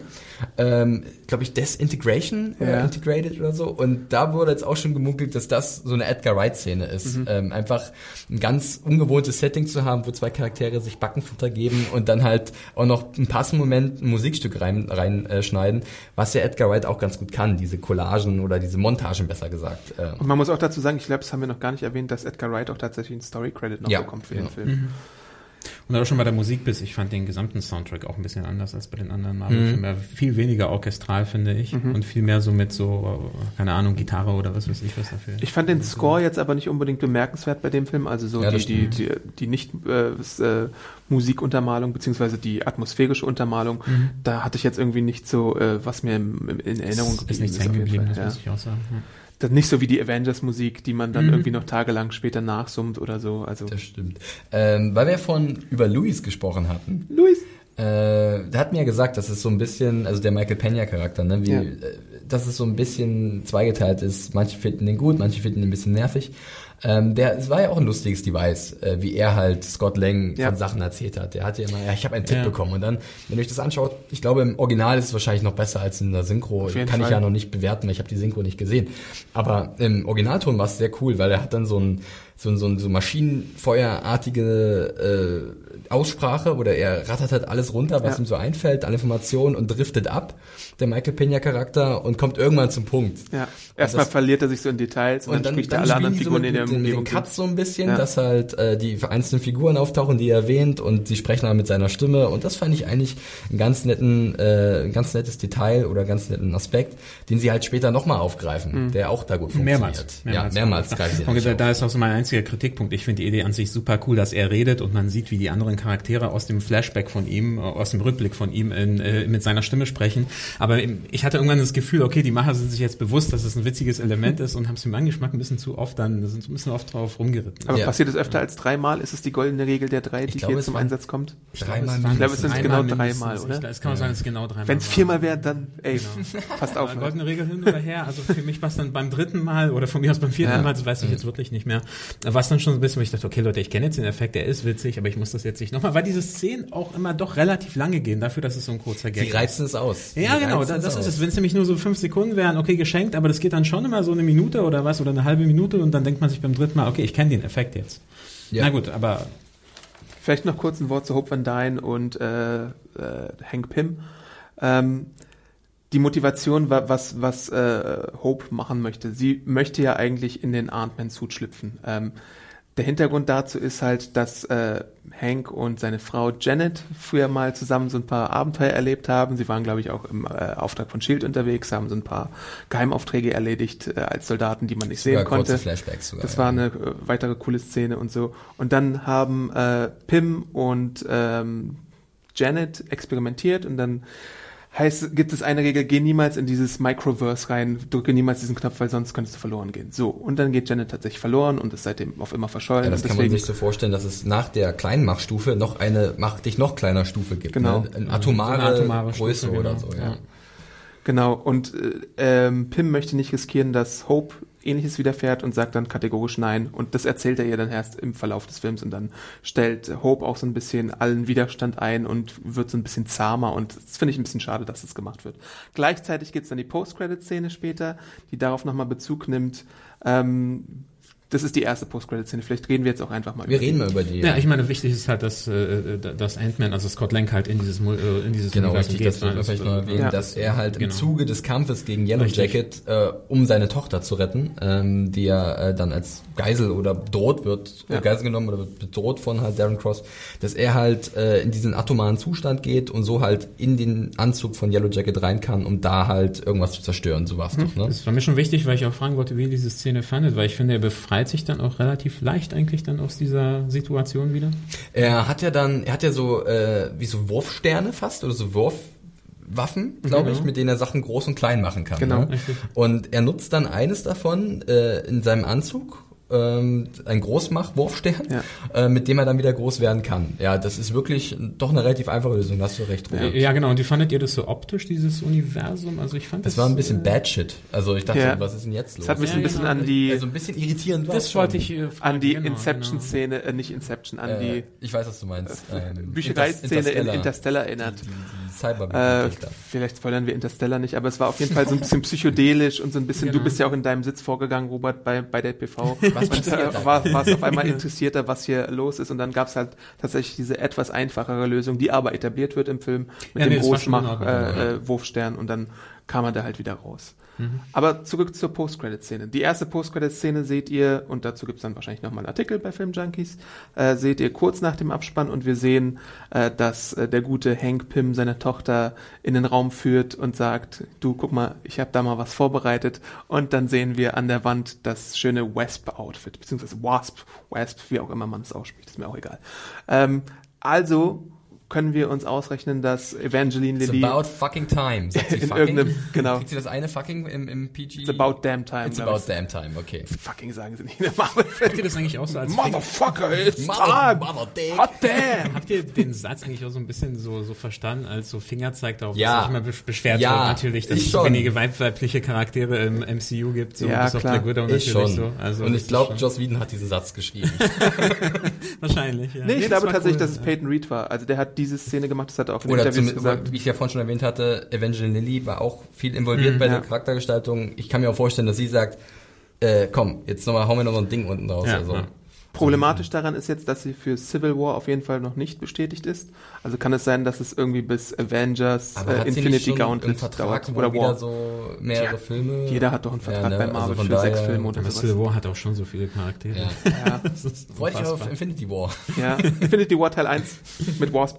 Ähm, glaube ich, Desintegration oder Ja. Integrated oder so. Und da wurde jetzt auch schon gemunkelt, dass das so eine Edgar Wright-Szene ist. Ähm, einfach ein ganz ungewohntes Setting zu haben, wo zwei Charaktere sich Backenfutter geben und dann halt auch noch im passenden Moment ein Musikstück reinschneiden, rein, äh, schneiden, was ja Edgar Wright auch ganz gut kann, diese Collagen oder diese Montagen besser gesagt. Ähm, Und man muss auch dazu sagen, ich glaube, das haben wir noch gar nicht erwähnt, dass Edgar Wright auch tatsächlich einen Story-Credit noch Ja, bekommt für ja. den Film. Und auch schon bei der Musik bis, ich fand den gesamten Soundtrack auch ein bisschen anders als bei den anderen Mhm. Marvel-Filmen. Viel weniger orchestral, finde ich. Und viel mehr so mit so, keine Ahnung, Gitarre oder was weiß ich was dafür. Ich fand den Score jetzt aber nicht unbedingt bemerkenswert bei dem Film, also so Ja, die, die, die, die nicht äh, äh, Musikuntermalung beziehungsweise die atmosphärische Untermalung, da hatte ich jetzt irgendwie nicht so, äh, was mir im, in Erinnerung ist, ist nichts hängen geblieben, das ja. muss ich auch sagen. Ja. Das nicht so wie die Avengers-Musik, die man dann Mhm. irgendwie noch tagelang später nachsummt oder so. Also Das stimmt. Ähm, weil wir von über Louis gesprochen hatten. Luis. Äh, der hat mir gesagt, dass es so ein bisschen, also der Michael Pena Charakter, ne, wie, Ja. äh, dass es so ein bisschen zweigeteilt ist. Manche finden den gut, manche finden ihn ein bisschen nervig. Ähm, der, es war ja auch ein lustiges Device, äh, wie er halt Scott Lang Ja. von Sachen erzählt hat. Der hat ja immer, ja, ich habe einen Tipp Ja. bekommen und dann, wenn ihr euch das anschaut, ich glaube im Original ist es wahrscheinlich noch besser als in der Synchro. Kann ich Fall. ja noch nicht bewerten, weil ich habe die Synchro nicht gesehen. Aber im Originalton war es sehr cool, weil er hat dann so ein so, ein- so, ein- so maschinenfeuerartige äh, Aussprache oder er rattert halt alles runter, was Ja. ihm so einfällt, alle Informationen und driftet ab, der Michael Pena Charakter und kommt irgendwann zum Punkt. Ja. Erstmal das- verliert er sich so in Details und, dann spricht er alle anderen Figuren so in der den- den. Cuts so ein bisschen, Ja. dass halt äh, die einzelnen Figuren auftauchen, die er erwähnt und sie sprechen dann mit seiner Stimme und das fand ich eigentlich einen ganz netten, äh, ein ganz nettes Detail oder ganz netten Aspekt, den sie halt später nochmal aufgreifen, der auch da gut funktioniert. Mehrmals. Ja, mehrmals greifen sie Und da ist auch so mein einziger Kritikpunkt. Ich finde die Idee an sich super cool, dass er redet und man sieht, wie die anderen Charaktere aus dem Flashback von ihm, äh, aus dem Rückblick von ihm in, äh, mit seiner Stimme sprechen. Aber ich hatte irgendwann das Gefühl, okay, die Macher sind sich jetzt bewusst, dass es ein witziges Element ist und haben es im Angeschmack ein bisschen zu oft dann, sind ein bisschen oft drauf rumgeritten. Aber Ja. passiert es öfter als dreimal? Ist es die goldene Regel der drei, die glaube, hier es zum Einsatz kommt? Dreimal Ich glaube, es sind genau dreimal, Ich, oder? es kann auch sein, dass es genau dreimal Wenn es viermal wäre, dann, ey, Genau. passt auf. Aber goldene Regel hin oder her. Also für mich war es dann beim dritten Mal oder von mir aus beim vierten Ja. Mal, das weiß ich jetzt wirklich nicht mehr. War es dann schon so ein bisschen, wo ich dachte, okay Leute, ich kenne jetzt den Effekt, der ist witzig, aber ich muss das jetzt nicht nochmal, weil diese Szenen auch immer doch relativ lange gehen, dafür, dass es so ein kurzer Gag Sie reizen es aus. Ja, Sie genau, das aus. ist es. Wenn es nämlich nur so fünf Sekunden wären, okay, geschenkt, aber das geht dann schon immer so eine Minute oder was oder eine halbe Minute und dann denkt man sich beim dritten Mal, okay, ich kenne den Effekt jetzt. Ja. Na gut, aber Vielleicht noch kurz ein Wort zu Hope Van Dyne und äh, äh, Hank Pym. Ähm, die Motivation, wa- was, was äh, Hope machen möchte. Sie möchte ja eigentlich in den Ant-Man-Suit schlüpfen. Ähm, der Hintergrund dazu ist halt, dass äh, Hank und seine Frau Janet früher mal zusammen so ein paar Abenteuer erlebt haben. Sie waren, glaube ich, auch im äh, Auftrag von Shield unterwegs, haben so ein paar Geheimaufträge erledigt äh, als Soldaten, die man nicht Sogar sehen konnte. kurze Flashbacks sogar. Das war eine äh, weitere coole Szene und so. Und dann haben äh, Pim und ähm, Janet experimentiert und dann heißt, gibt es eine Regel, geh niemals in dieses Microverse rein, drücke niemals diesen Knopf, weil sonst könntest du verloren gehen. So, und dann geht Janet tatsächlich verloren und ist seitdem auf immer verschollen. Ja, das kann man sich so vorstellen, dass es nach der Kleinmachstufe noch eine Mach dich noch kleiner Stufe gibt. Genau. Ne? Eine atomare, So eine atomare Größe Stufe, oder genau. so, ja. Ja. Genau, und äh, ähm, Pim möchte nicht riskieren, dass Hope ähnliches widerfährt und sagt dann kategorisch nein. Und das erzählt er ihr dann erst im Verlauf des Films und dann stellt Hope auch so ein bisschen allen Widerstand ein und wird so ein bisschen zahmer und das finde ich ein bisschen schade, dass das gemacht wird. Gleichzeitig gibt's dann die Post-Credit-Szene später, die darauf nochmal Bezug nimmt. Ähm, das ist die erste Post-Credit-Szene. Vielleicht reden wir jetzt auch einfach mal Wir über reden die. mal über die. ja, ich meine, wichtig ist halt, dass, äh, dass Ant-Man, also Scott Lang halt in dieses, äh, in dieses Genau, Universum richtig, das weil wollte man vielleicht noch erwähnen, Ja. dass er halt im Genau. Zuge des Kampfes gegen Yellow Richtig. Jacket, äh, um seine Tochter zu retten, ähm, die ja äh, dann als Geisel oder bedroht wird, Ja. äh, Geisel genommen oder wird bedroht von halt Darren Cross, dass er halt äh, in diesen atomaren Zustand geht und so halt in den Anzug von Yellow Jacket rein kann, um da halt irgendwas zu zerstören, so war's doch, ne? Das war mir schon wichtig, weil ich auch fragen wollte, wie ihr diese Szene fandet, weil ich finde, er befreit sich dann auch relativ leicht eigentlich dann aus dieser Situation wieder. Er hat ja dann, er hat ja so äh, wie so Wurfsterne fast oder so Wurfwaffen, glaube ich, Genau. mit denen er Sachen groß und klein machen kann. Genau. Ne? Und er nutzt dann eines davon äh, in seinem Anzug. Ähm, ein Großmach-Wurfstern, Ja. äh, mit dem er dann wieder groß werden kann. Ja, das ist wirklich doch eine relativ einfache Lösung, da hast du recht. Robert. Ja. genau. Und wie fandet ihr das so optisch, dieses Universum? Also ich fand Das war ein bisschen äh, bad shit. Also ich dachte, Ja. was ist denn jetzt los? Das hat mich so ein bisschen genau. an die, also ein bisschen irritierend war Das wollte ich äh, fragen, an die genau, Inception-Szene, äh, nicht Inception, an die Äh, ich weiß, was du meinst. Ähm, Bücherei-Szene in Interstellar. Interstellar erinnert. Die, die Äh, vielleicht spoilern wir Interstellar nicht, aber es war auf jeden Fall so ein bisschen psychedelisch und so ein bisschen, du Genau. bist ja auch in deinem Sitz vorgegangen, Robert, bei, bei der PV. Was und passiert äh, da? war, auf einmal interessierter, was hier los ist und dann gab es halt tatsächlich diese etwas einfachere Lösung, die aber etabliert wird im Film mit Ja, nee, dem war in Großmach äh, äh, Wurfstern und dann kam er da halt wieder raus. Aber zurück zur Post-Credit-Szene. Die erste Post-Credit-Szene seht ihr, und dazu gibt's dann wahrscheinlich nochmal einen Artikel bei Film Junkies, äh, seht ihr kurz nach dem Abspann und wir sehen, äh, dass äh, der gute Hank Pym seine Tochter in den Raum führt und sagt, du guck mal, ich habe da mal was vorbereitet und dann sehen wir an der Wand das schöne Wasp-Outfit, beziehungsweise Wasp, Wasp, wie auch immer man es ausspricht, ist mir auch egal. Ähm, also können wir uns ausrechnen, dass Evangeline It's Lilly about fucking time. Sagt sie in fucking? irgendeinem, genau, Kriegt sie das eine fucking im, im PG? it's about damn time. It's about ich. damn time, okay. Fucking sagen sie nicht in der Marvel. Habt ihr das eigentlich auch so als Motherfucker, it's Mother, time. mother dick. Hot damn. Habt ihr den Satz eigentlich auch so ein bisschen so, so verstanden, als so Fingerzeig darauf, Ja. dass sich immer besch- beschwert Ja, wird natürlich, dass es wenige weib- weibliche Charaktere im MCU gibt, so Ja, bis auf klar. Black Widow Ich natürlich schon. so. Also Und ich glaube, Joss Whedon hat diesen Satz geschrieben. wahrscheinlich, ja. Nee, ich das glaube tatsächlich, cool, dass es. Peyton Reed war. Also der hat diese Szene gemacht, das hat er auch in Oder Interviews zum, gesagt. wie ich ja vorhin schon erwähnt hatte, Evangeline Lilly war auch viel involviert bei ja. der Charaktergestaltung. Ich kann mir auch vorstellen, dass sie sagt, äh, komm, jetzt nochmal, hauen wir noch so ein Ding unten raus. Ja, also. ja. Problematisch daran ist jetzt, dass sie für Civil War auf jeden Fall noch nicht bestätigt ist. Also kann es sein, dass es irgendwie bis Avengers äh, Infinity Gauntlet Vertrag, dauert. Oder wieder War. so mehrere Ja, Filme? Jeder hat doch einen Vertrag bei Marvel von für sechs Filme oder Aber sowas. Civil War hat auch schon so viele Charaktere. Ja. Ja, Das ist Freut dich auf. Infinity War. ja. Infinity War Teil 1 mit Wasp.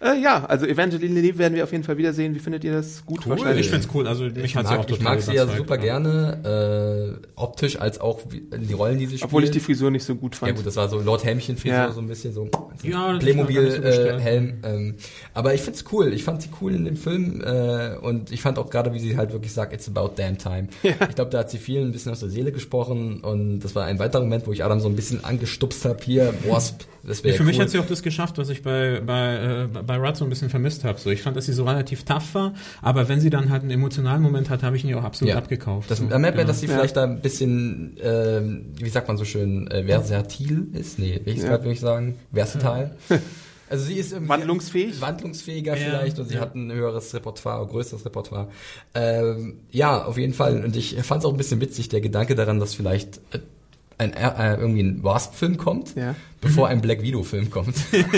äh, ja, also Evangeline Lilly werden wir auf jeden Fall wiedersehen. Wie findet ihr das? Gut Cool. wahrscheinlich. Ich find's cool, also mich Ich hat sie auch mag, ich total mag sie ja super gerne, äh, optisch als auch wie- die Rollen, die sie spielt. Obwohl ich die Frisur nicht so gut fand. Ja gut, das war so Lord Helmchen-Frisur, Ja. so ein bisschen so Ja, nicht so. Äh, Helm, ähm, aber ich find's cool. Ich fand sie cool in dem Film äh, und ich fand auch gerade, wie sie halt wirklich sagt, it's about damn time. Ich glaube, da hat sie vielen ein bisschen aus der Seele gesprochen und das war ein weiterer Moment, wo ich Adam so ein bisschen angestupst habe. Hier, Wasp, das Ja, wäre für cool. mich hat sie auch das geschafft, was ich bei, bei, äh, bei Rudd so ein bisschen vermisst habe. So, ich fand, dass sie so relativ tough war, aber wenn sie dann halt einen emotionalen Moment hat, habe ich ihn ihr auch absolut Ja. abgekauft. Das, so, da merkt man, genau. dass sie Ja. vielleicht da ein bisschen, ähm, wie sagt man so schön, äh, versatil ist. Nee, welches Ja. Wort würde ich sagen? Versatile. Also sie ist irgendwie Wandlungsfähig? wandlungsfähiger Ja, vielleicht und sie ja. hat ein höheres Repertoire, größeres Repertoire. Ähm, ja, auf jeden Fall. Und ich fand es auch ein bisschen witzig, der Gedanke daran, dass vielleicht äh, ein, äh, irgendwie ein Wasp-Film kommt, Ja. bevor ein Black Widow-Film kommt.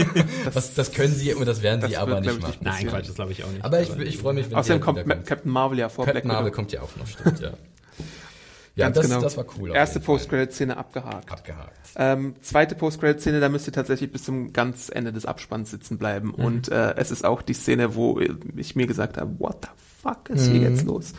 das, das können sie und das werden das sie wird, aber glaub nicht ich, machen. nicht Nein, Quatsch, das glaube ich auch nicht. Aber ich, ich freue mich, wenn Außerdem kommt. Captain Marvel ja vor Captain Black Marvel Widow. kommt ja auch noch, stimmt, ja. Ja, Ganz das, genau. das war cool. Erste. Post-Credit-Szene abgehakt. Abgehakt. Ähm, zweite Post-Credit-Szene, da müsst ihr tatsächlich bis zum ganz Ende des Abspanns sitzen bleiben. Mhm. Und äh, es ist auch die Szene, wo ich mir gesagt habe, what the fuck ist hier Mhm. jetzt los?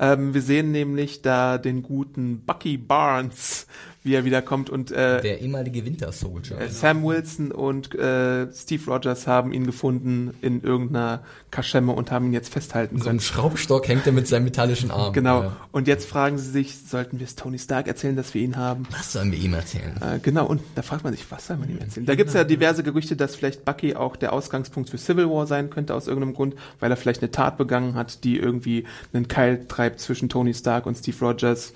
Ähm, wir sehen nämlich da den guten Bucky Barnes, wie er wiederkommt und äh, Der ehemalige Winter Soldier. äh, Sam Wilson und äh, Steve Rogers haben ihn gefunden in irgendeiner Kaschemme und haben ihn jetzt festhalten so können. einem Schraubstock hängt er mit seinem metallischen Arm. Genau. Ja. Und jetzt fragen sie sich, sollten wir es Tony Stark erzählen, dass wir ihn haben? Was sollen wir ihm erzählen? Äh, genau, und da fragt man sich, was soll man ihm erzählen? Da gibt's ja diverse Gerüchte, dass vielleicht Bucky auch der Ausgangspunkt für Civil War sein könnte, aus irgendeinem Grund, weil er vielleicht eine Tat begangen hat, die irgendwie einen Keil treibt zwischen Tony Stark und Steve Rogers.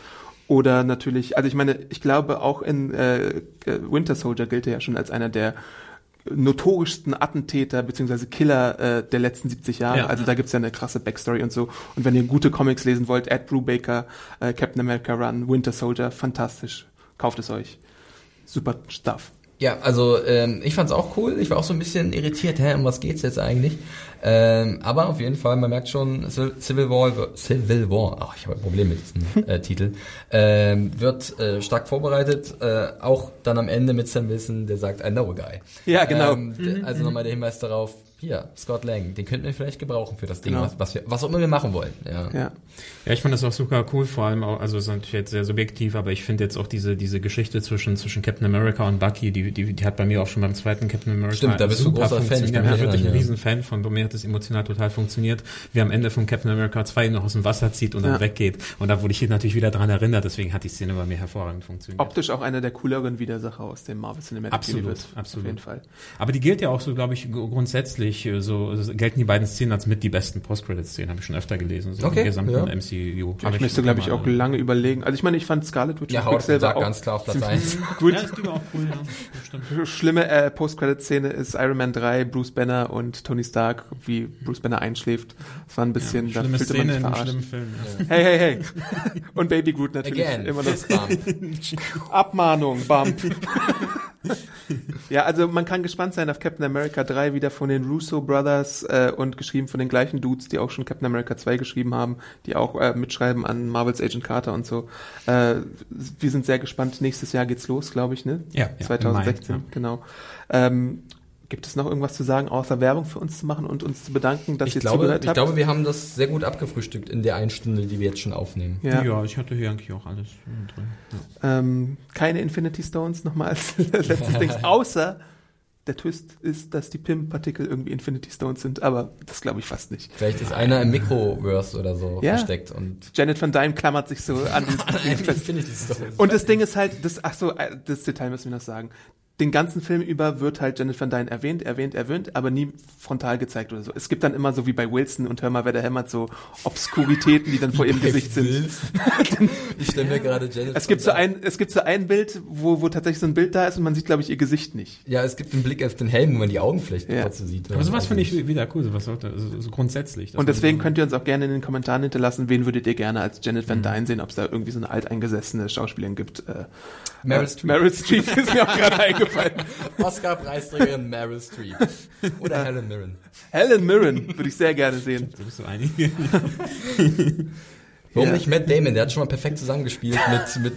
Oder natürlich, also ich meine, ich glaube auch in äh, äh, Winter Soldier gilt er ja schon als einer der notorischsten Attentäter bzw. Killer äh, der letzten 70 Jahre. Ja. also da gibt's ja eine krasse Backstory und so. Und wenn ihr gute Comics lesen wollt, Ed Brubaker, äh, Captain America Run, Winter Soldier, fantastisch. Kauft es euch. Super Stuff. Ja, also ähm, ich fand's auch cool. Ich war auch so ein bisschen irritiert, hä, um was geht's jetzt eigentlich? Ähm, aber auf jeden Fall, man merkt schon, Civ- Civil War, Civil War, ach, ich habe ein Problem mit diesem äh, Titel, ähm, wird äh, stark vorbereitet, äh, auch dann am Ende mit Sam Wilson, der sagt, I know a guy. Ja, genau. Ähm, der- also nochmal der Hinweis darauf, hier, Scott Lang, den könnten wir vielleicht gebrauchen für das Ding, Genau. was, was, wir, was auch immer wir machen wollen. Ja. Ja. Ja, ich fand das auch super cool, vor allem auch, also es ist natürlich jetzt sehr subjektiv, aber ich finde jetzt auch diese, diese Geschichte zwischen, zwischen Captain America und Bucky, die, die, die hat bei mir auch schon beim zweiten Captain America Stimmt, da bist du großer Fan, ich bin wirklich ein ja. Riesenfan von, bei mir hat das emotional total funktioniert, wie am Ende von Captain America 2 noch aus dem Wasser zieht und dann Ja. weggeht. Und da wurde ich hier natürlich wieder dran erinnert, deswegen hat die Szene bei mir hervorragend funktioniert. Optisch auch einer der cooleren Widersacher aus dem Marvel Cinematic Absolut, Universe. absolut. Auf jeden Fall. Aber die gilt ja auch so, glaube ich, gr- grundsätzlich, äh, so gelten die beiden Szenen als mit die besten Post-Credit-Szenen, habe ich schon öfter gelesen, so Okay, im gesamten ja. MCU. Hab ich müsste, glaube ich, auch lange überlegen. Also ich meine, ich fand Scarlet Witch Ja, und Quicksilver auch ganz klar auf Platz 1. gut. Ja, ist auch cool, ja. Das. Schlimme äh, Post-Credit-Szene ist Iron Man 3, Bruce Banner und Tony Stark, wie Bruce Banner einschläft. Das war ein bisschen, da Schlimme fühlte man Szene sich in einem verarscht. Film. Ja. Hey, hey, hey. Und Baby Groot natürlich. Again, Immer Bump. Abmahnung, Bump. ja, also man kann gespannt sein auf Captain America 3, wieder von den Russo Brothers äh, und geschrieben von den gleichen Dudes, die auch schon Captain America 2 geschrieben haben, die auch äh, mitschreiben an Marvels Agent Carter und so. Äh, wir sind sehr gespannt. Nächstes Jahr geht's los, glaube ich, ne? Ja, ja, 2016, im Mai, ja. genau. Ähm, Gibt es noch irgendwas zu sagen, außer Werbung für uns zu machen und uns zu bedanken, dass Ich ihr glaube, zugehört ich habt? glaube, wir haben das sehr gut abgefrühstückt in der einen Stunde, die wir jetzt schon aufnehmen. ja. Ja. ich hatte hier eigentlich auch alles drin. Ja. Ähm, keine Infinity Stones nochmal als letztes Ding, außer der Twist ist, dass die PIM-Partikel irgendwie Infinity Stones sind, aber das glaube ich fast nicht. Vielleicht ist einer im Mikroverse oder so Ja. versteckt und Janet Van Dyne klammert sich so an an. Infinity Stones. Und das Ding ist halt, das, ach so, äh, das Detail müssen wir noch sagen. Den ganzen Film über wird halt Janet Van Dyne erwähnt, erwähnt, erwähnt, aber nie frontal gezeigt oder so. Es gibt dann immer so wie bei Wilson und Hör mal, wer da hämmert, so Obskuritäten, die dann vor ihrem Gesicht sind. Ich stelle mir gerade Janet Es gibt so ein, es gibt so ein Bild, wo, wo tatsächlich so ein Bild da ist und man sieht, glaube ich, ihr Gesicht nicht. Ja, es gibt einen Blick auf den Helm, wo man die Augen vielleicht Ja. so sieht. Aber sowas finde ich wieder cool, sowas sollte, also so grundsätzlich. Und deswegen könnt ihr uns auch gerne in den Kommentaren hinterlassen, wen würdet ihr gerne als Janet Mhm. Van Dyne sehen, ob es da irgendwie so eine alteingesessene Schauspielerin gibt. Äh, Meryl äh, Streep. Meryl Streep ist mir auch gerade eingefallen. Oscar-Preisträgerin Meryl Streep. Oder Helen Mirren. Helen Mirren würde ich sehr gerne sehen. Da bist du einige. Warum Ja. nicht Matt Damon? Der hat schon mal perfekt zusammengespielt mit,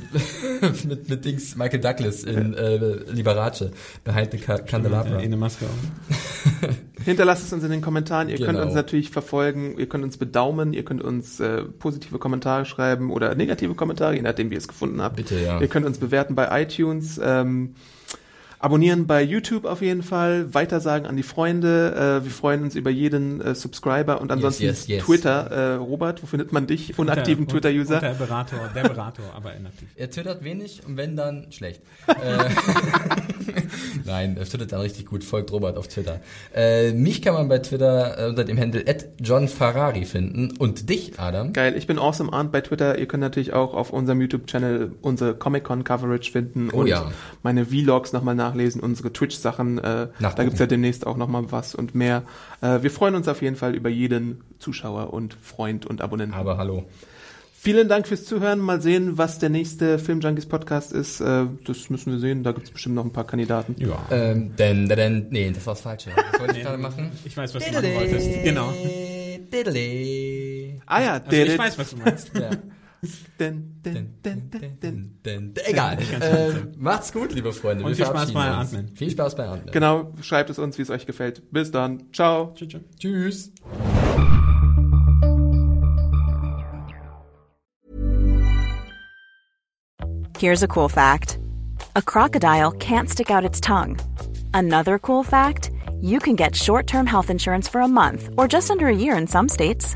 mit, mit, mit Dings Michael Douglas in äh, Liberace, Behind the Ca- Candelabra. In der Maske auch. Hinterlasst es uns in den Kommentaren. Ihr könnt Genau. uns natürlich verfolgen, ihr könnt uns bedaumen, ihr könnt uns äh, positive Kommentare schreiben oder negative Kommentare, je nachdem, wie ihr es gefunden habt. Bitte, ja. Ihr könnt uns bewerten bei iTunes. Ähm, Abonnieren bei YouTube auf jeden Fall, weitersagen an die Freunde. Äh, wir freuen uns über jeden äh, Subscriber und ansonsten yes, yes. Twitter. Äh, Robert, wo findet man dich? Unaktiven Twitter-User. unter Berater, der Berater, aber inaktiv. Er twittert wenig und wenn dann schlecht. äh, Nein, er twittert dann richtig gut. Folgt Robert auf Twitter. Äh, mich kann man bei Twitter unter dem Handle @johnferrari finden und dich, Adam. Geil, ich bin Awesome Arndt bei Twitter. Ihr könnt natürlich auch auf unserem YouTube-Channel unsere Comic-Con-Coverage finden Oh und ja. meine Vlogs nochmal nachlesen, unsere Twitch-Sachen. Äh, da gibt's ja demnächst auch nochmal was und mehr. Äh, wir freuen uns auf jeden Fall über jeden Zuschauer und Freund und Abonnenten. Aber hallo. Vielen Dank fürs Zuhören. Mal sehen, was der nächste Film Junkies Podcast ist. Äh, das müssen wir sehen. Da gibt's bestimmt noch ein paar Kandidaten. Ja. Ähm, denn, denn, denn, nee, das war's falsch. Was wollte ich gerade machen? Ich weiß, was du machen wolltest. Genau. Diddly. Ah ja, Also ich weiß, was du meinst. Ja. Den, den, den, den, den. Denn, egal. Äh, macht's gut, liebe Freunde. Und viel Spaß bei. Ant-Man. Viel Spaß bei Ant-Man. Genau, schreibt es uns, wie es euch gefällt. Bis dann. Ciao. Tschüss. Here's a cool fact a crocodile can't stick out its tongue. Another cool fact you can get short term health insurance for a month or just under a year in some states.